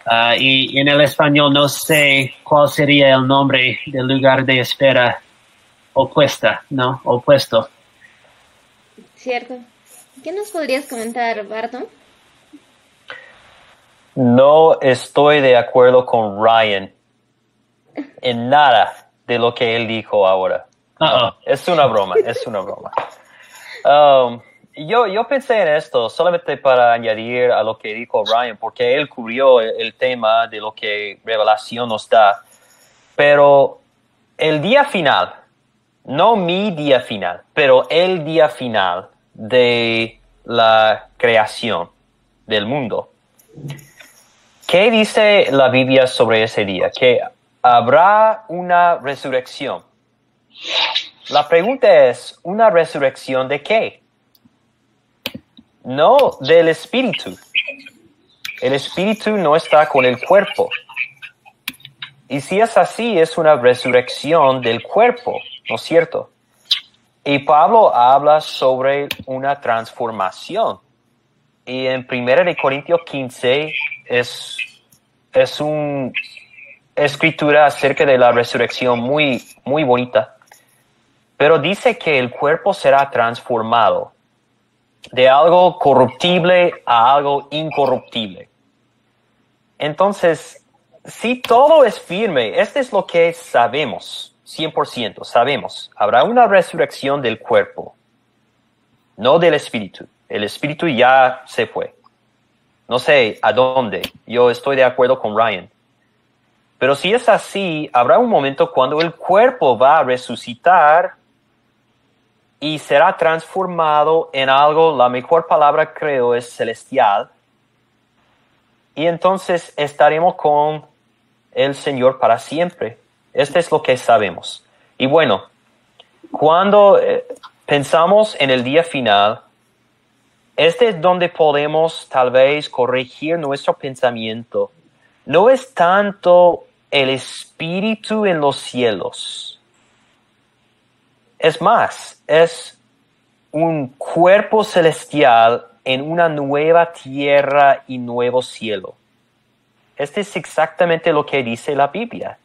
Uh, y, en el español no sé cuál sería el nombre del lugar de espera opuesta, ¿no? Opuesto. Cierto. ¿Qué nos podrías comentar, Barton? No estoy de acuerdo con Ryan en nada de lo que él dijo ahora. Es una broma, es una broma. Um, yo, yo pensé en esto solamente para añadir a lo que dijo Ryan, porque él cubrió el, tema de lo que revelación nos da. Pero el día final, no mi día final, pero el día final de la creación del mundo ¿Qué dice la Biblia sobre ese día? Que habrá una resurrección. La pregunta es, ¿una resurrección de qué? No del espíritu. El espíritu no está con el cuerpo. Y si es así, es una resurrección del cuerpo, ¿no es cierto? Y Pablo habla sobre una transformación. Y en 1 Corintios 15 es, es una escritura acerca de la resurrección muy, muy bonita. Pero dice que el cuerpo será transformado de algo corruptible a algo incorruptible. Entonces, si todo es firme, este es lo que sabemos, 100%, sabemos, habrá una resurrección del cuerpo, no del espíritu. El espíritu ya se fue. No sé a dónde. Yo estoy de acuerdo con Ryan. Pero si es así, habrá un momento cuando el cuerpo va a resucitar y será transformado en algo, la mejor palabra creo es celestial. Y entonces estaremos con el Señor para siempre. Este es lo que sabemos. Y bueno, cuando eh, pensamos en el día final, este es donde podemos tal vez corregir nuestro pensamiento. No es tanto el espíritu en los cielos. Es más, es un cuerpo celestial en una nueva tierra y nuevo cielo. Este es exactamente lo que dice la Biblia.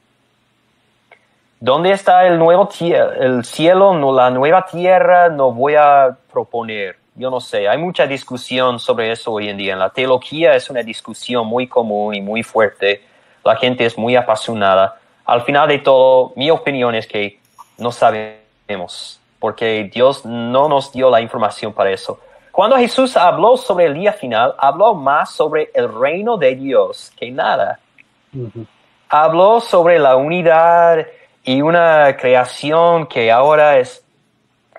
¿Dónde está el nuevo el cielo, no la nueva tierra? No voy a proponer yo no sé, hay mucha discusión sobre eso hoy en día. En la teología es una discusión muy común y muy fuerte. La gente es muy apasionada. Al final de todo, mi opinión es que no sabemos, porque Dios no nos dio la información para eso. Cuando Jesús habló sobre el día final, habló más sobre el reino de Dios que nada. Habló sobre la unidad y una creación que ahora es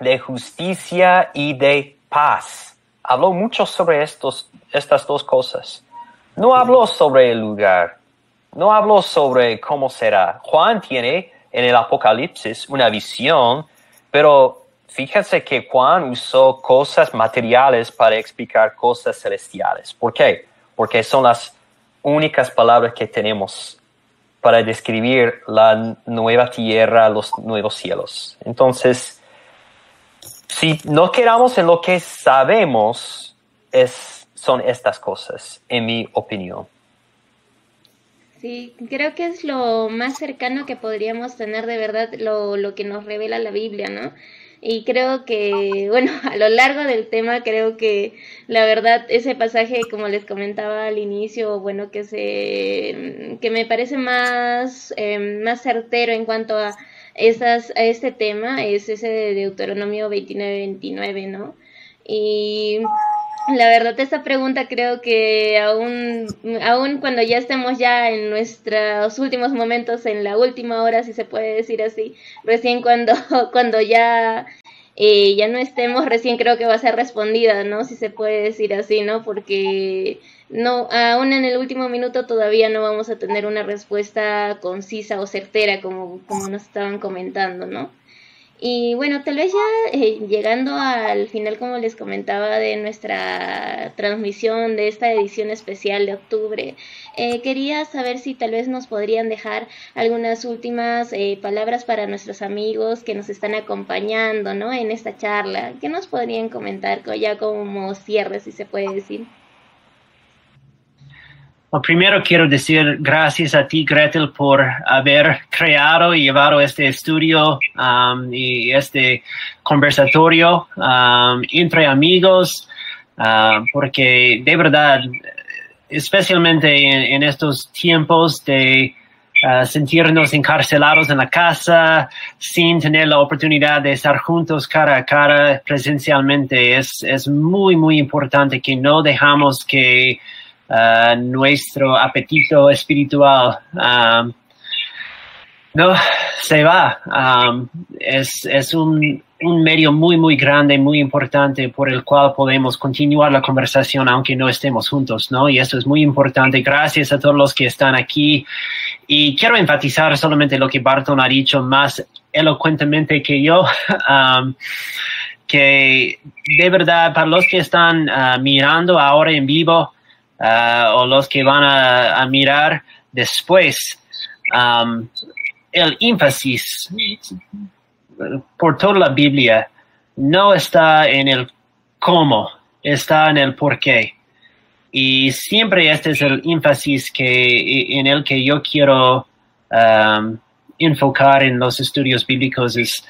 de justicia y de paz. Habló mucho sobre estos, estas dos cosas. No habló sobre el lugar. No habló sobre cómo será. Juan tiene en el Apocalipsis una visión, pero fíjense que Juan usó cosas materiales para explicar cosas celestiales. ¿Por qué? Porque son las únicas palabras que tenemos para describir la nueva tierra, los nuevos cielos. Entonces, si no quedamos en lo que sabemos, es, son estas cosas, en mi opinión. Sí, creo que es lo más cercano que podríamos tener de verdad lo, lo que nos revela la Biblia, ¿no? Y creo que, bueno, a lo largo del tema creo que la verdad ese pasaje, como les comentaba al inicio, bueno, que se, que me parece más, eh, más certero en cuanto a esas, este tema, es ese de Deuteronomio 29-29, ¿no? Y la verdad, esta pregunta creo que aún, aún cuando ya estemos ya en nuestros últimos momentos, en la última hora, si se puede decir así, recién cuando, cuando ya, eh, ya no estemos, recién creo que va a ser respondida, ¿no? Si se puede decir así, ¿no? Porque no, aún en el último minuto todavía no vamos a tener una respuesta concisa o certera como, como nos estaban comentando, ¿no? Y bueno, tal vez ya eh, llegando al final, como les comentaba, de nuestra transmisión de esta edición especial de octubre, eh, quería saber si tal vez nos podrían dejar algunas últimas eh, palabras para nuestros amigos que nos están acompañando ¿no? en esta charla. ¿Qué nos podrían comentar ya como cierre, si se puede decir? Primero quiero decir gracias a ti, Gretel, por haber creado y llevado este estudio um, y este conversatorio um, entre amigos, uh, porque de verdad, especialmente en, estos tiempos de uh, sentirnos encarcelados en la casa sin tener la oportunidad de estar juntos cara a cara presencialmente, es, es muy, muy importante que no dejamos que uh, nuestro apetito espiritual um, no se va. Um, es, es un, un, medio muy, muy grande, muy importante por el cual podemos continuar la conversación aunque no estemos juntos, ¿no? Y eso es muy importante. Gracias a todos los que están aquí. Y quiero enfatizar solamente lo que Barton ha dicho más elocuentemente que yo. Um, que de verdad, para los que están uh, mirando ahora en vivo, uh, o los que van a, mirar después, um, el énfasis por toda la Biblia no está en el cómo, está en el por qué. Y siempre este es el énfasis que, en el que yo quiero um, enfocar en los estudios bíblicos, es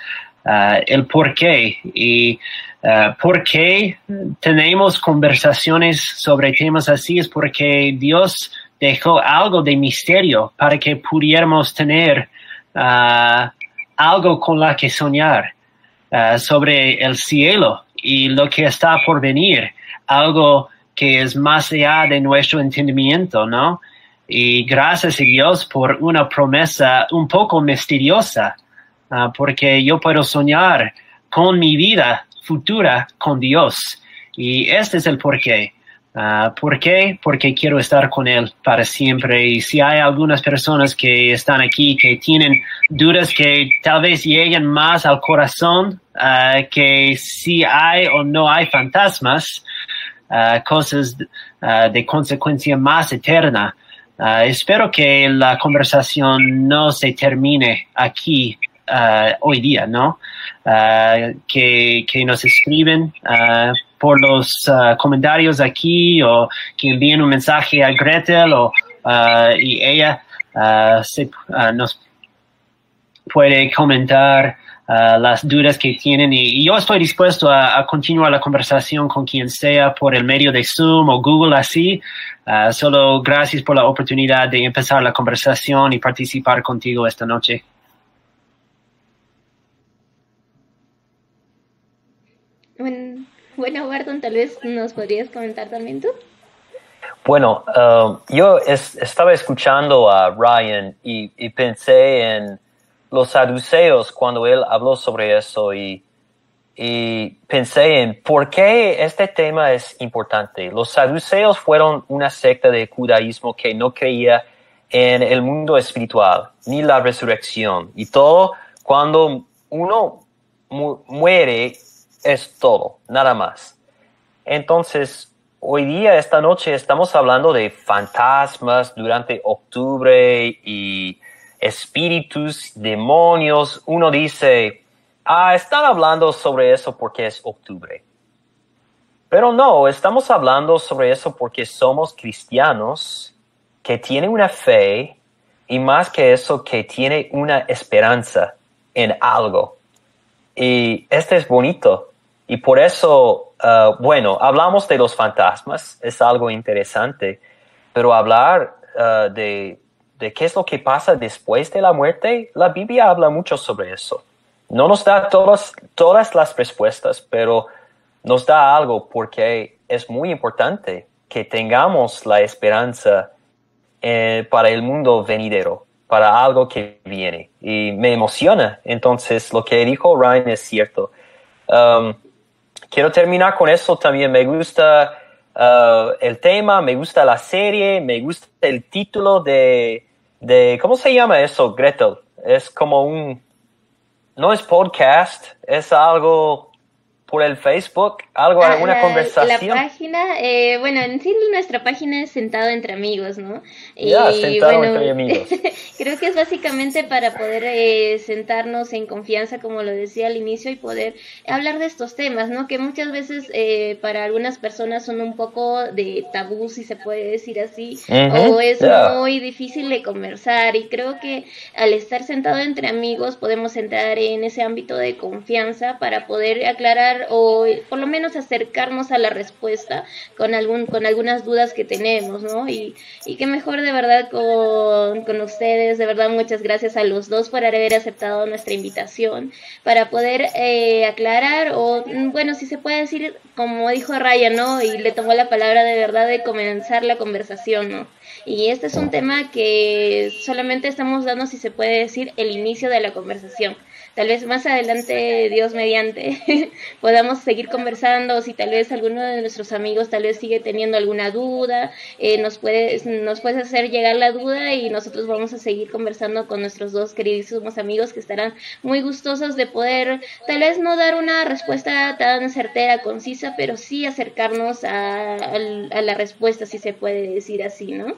uh, el por qué. Y Uh, ¿Por qué tenemos conversaciones sobre temas así? Es porque Dios dejó algo de misterio para que pudiéramos tener uh, algo con la que soñar uh, sobre el cielo y lo que está por venir, algo que es más allá de nuestro entendimiento, ¿no? Y gracias a Dios por una promesa un poco misteriosa, porque yo puedo soñar con mi vida futura con Dios. Y este es el porqué. Uh, ¿Por qué? Porque quiero estar con Él para siempre. Y si hay algunas personas que están aquí que tienen dudas que tal vez lleguen más al corazón uh, que si hay o no hay fantasmas, uh, cosas de consecuencia más eterna, espero que la conversación no se termine aquí uh, hoy día, ¿no? Uh, que, que, nos escriben uh, por los comentarios aquí o que envíen un mensaje a Gretel o, y ella se, nos puede comentar las dudas que tienen y, yo estoy dispuesto a, a, continuar la conversación con quien sea por el medio de Zoom o Google así. solo gracias por la oportunidad de empezar la conversación y participar contigo esta noche. Bueno, Barton, tal vez nos podrías comentar también tú. Bueno, um, yo estaba escuchando a Ryan y, pensé en los saduceos cuando él habló sobre eso y, y pensé en por qué este tema es importante. Los saduceos fueron una secta de judaísmo que no creía en el mundo espiritual ni la resurrección y todo cuando uno muere es todo, nada más. Entonces, hoy día, esta noche, estamos hablando de fantasmas durante octubre y espíritus, demonios. Uno dice, ah, están hablando sobre eso porque es octubre. Pero no, estamos hablando sobre eso porque somos cristianos que tienen una fe y más que eso, que tiene una esperanza en algo. Y este es bonito. Y por eso, uh, bueno, hablamos de los fantasmas, es algo interesante, pero hablar uh, de, de qué es lo que pasa después de la muerte, la Biblia habla mucho sobre eso. No nos da todas, todas las respuestas, pero nos da algo porque es muy importante que tengamos la esperanza eh, para el mundo venidero, para algo que viene. Y me emociona. Entonces, lo que dijo Ryan es cierto. Um, quiero terminar con eso también. Me gusta uh, el tema, me gusta la serie, me gusta el título de, de, ¿cómo se llama eso, Gretel? Es como un, no es podcast, es algo por el Facebook, algo, Ah, alguna la- conversación. La página, eh, bueno, en sí nuestra página es Sentado entre Amigos, ¿no? Ya, Sentado entre amigos. creo que es básicamente para poder eh, sentarnos en confianza, como lo decía al inicio, y poder hablar de estos temas, ¿no? Que muchas veces eh, para algunas personas son un poco de tabú, si se puede decir así, Ujú, o es ya. muy difícil de conversar, y creo que al estar sentado entre amigos podemos entrar en ese ámbito de confianza para poder aclarar o por lo menos acercarnos a la respuesta con algún con algunas dudas que tenemos, ¿no? Y, y qué mejor de verdad con, con ustedes, de verdad muchas gracias a los dos por haber aceptado nuestra invitación para poder eh, aclarar o mm, bueno, si se puede decir como dijo Ryan, ¿no? Y le tomó la palabra de verdad de comenzar la conversación, ¿no? Y este es un tema que solamente estamos dando, si se puede decir, el inicio de la conversación. Tal vez más adelante, Dios mediante, podamos seguir conversando, si tal vez alguno de nuestros amigos tal vez sigue teniendo alguna duda, eh, nos puedes nos puedes hacer llegar la duda y nosotros vamos a seguir conversando con nuestros dos queridísimos amigos que estarán muy gustosos de poder tal vez no dar una respuesta tan certera, concisa, pero sí acercarnos a, a la respuesta, si se puede decir así, ¿no?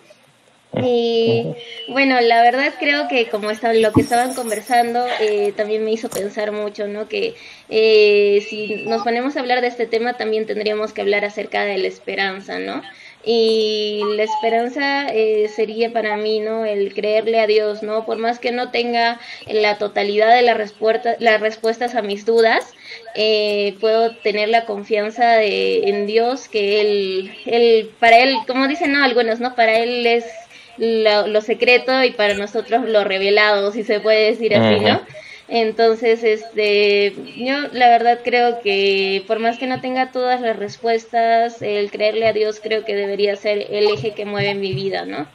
Y bueno, la verdad creo que como lo que estaban conversando eh, también me hizo pensar mucho, ¿no? Que eh, si nos ponemos a hablar de este tema también tendríamos que hablar acerca de la esperanza, ¿no? Y la esperanza eh, sería para mí, ¿no? El creerle a Dios, ¿no? Por más que no tenga la totalidad de la respuesta, las respuestas a mis dudas, eh, puedo tener la confianza de, en Dios, que él, él, para Él, como dicen ¿no? algunos, ¿no? Para Él es lo, lo secreto y para nosotros lo revelado, si se puede decir así, ¿no? Entonces, este, yo la verdad creo que por más que no tenga todas las respuestas, el creerle a Dios creo que debería ser el eje que mueve mi vida, ¿no?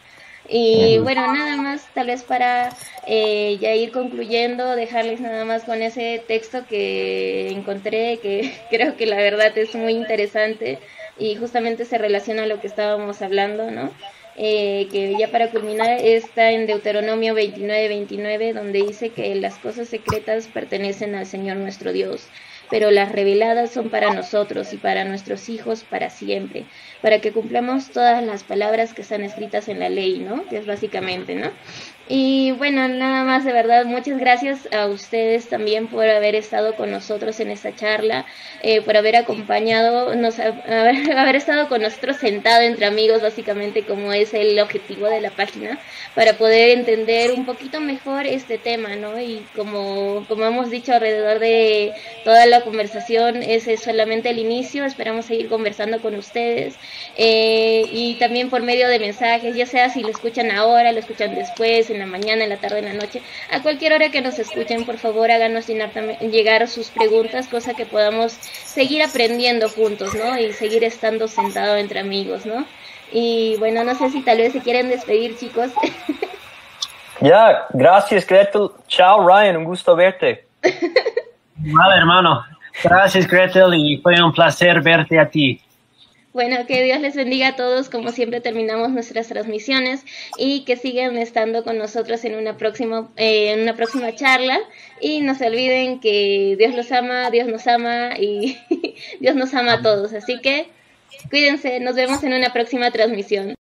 Y bueno, nada más, tal vez para eh, ya ir concluyendo, dejarles nada más con ese texto que encontré, que creo que la verdad es muy interesante y justamente se relaciona a lo que estábamos hablando, ¿no? Eh, que ya para culminar está en Deuteronomio 29, 29, donde dice que las cosas secretas pertenecen al Señor nuestro Dios, pero las reveladas son para nosotros y para nuestros hijos para siempre, para que cumplamos todas las palabras que están escritas en la ley, ¿no? Que es básicamente, ¿no? Y bueno, nada más de verdad, muchas gracias a ustedes también por haber estado con nosotros en esta charla, eh, por haber acompañado, nos, haber, haber estado con nosotros sentado entre amigos, básicamente como es el objetivo de la página, para poder entender un poquito mejor este tema, ¿no? Y como, como hemos dicho alrededor de toda la conversación, ese es solamente el inicio, esperamos seguir conversando con ustedes eh, y también por medio de mensajes, ya sea si lo escuchan ahora, lo escuchan después, en la mañana, en la tarde, en la noche, a cualquier hora que nos escuchen, por favor háganos llegar sus preguntas, cosa que podamos seguir aprendiendo juntos, ¿no? Y seguir estando sentado entre amigos, ¿no? Y bueno, no sé si tal vez se quieren despedir, chicos. Ya, gracias Gretel. Chao Ryan, un gusto verte. Vale, hermano. Gracias, Gretel, y fue un placer verte a ti. Bueno, que Dios les bendiga a todos, como siempre terminamos nuestras transmisiones y que sigan estando con nosotros en una próxima, eh, en una próxima charla y no se olviden que Dios los ama, Dios nos ama y Dios nos ama a todos. Así que cuídense, nos vemos en una próxima transmisión.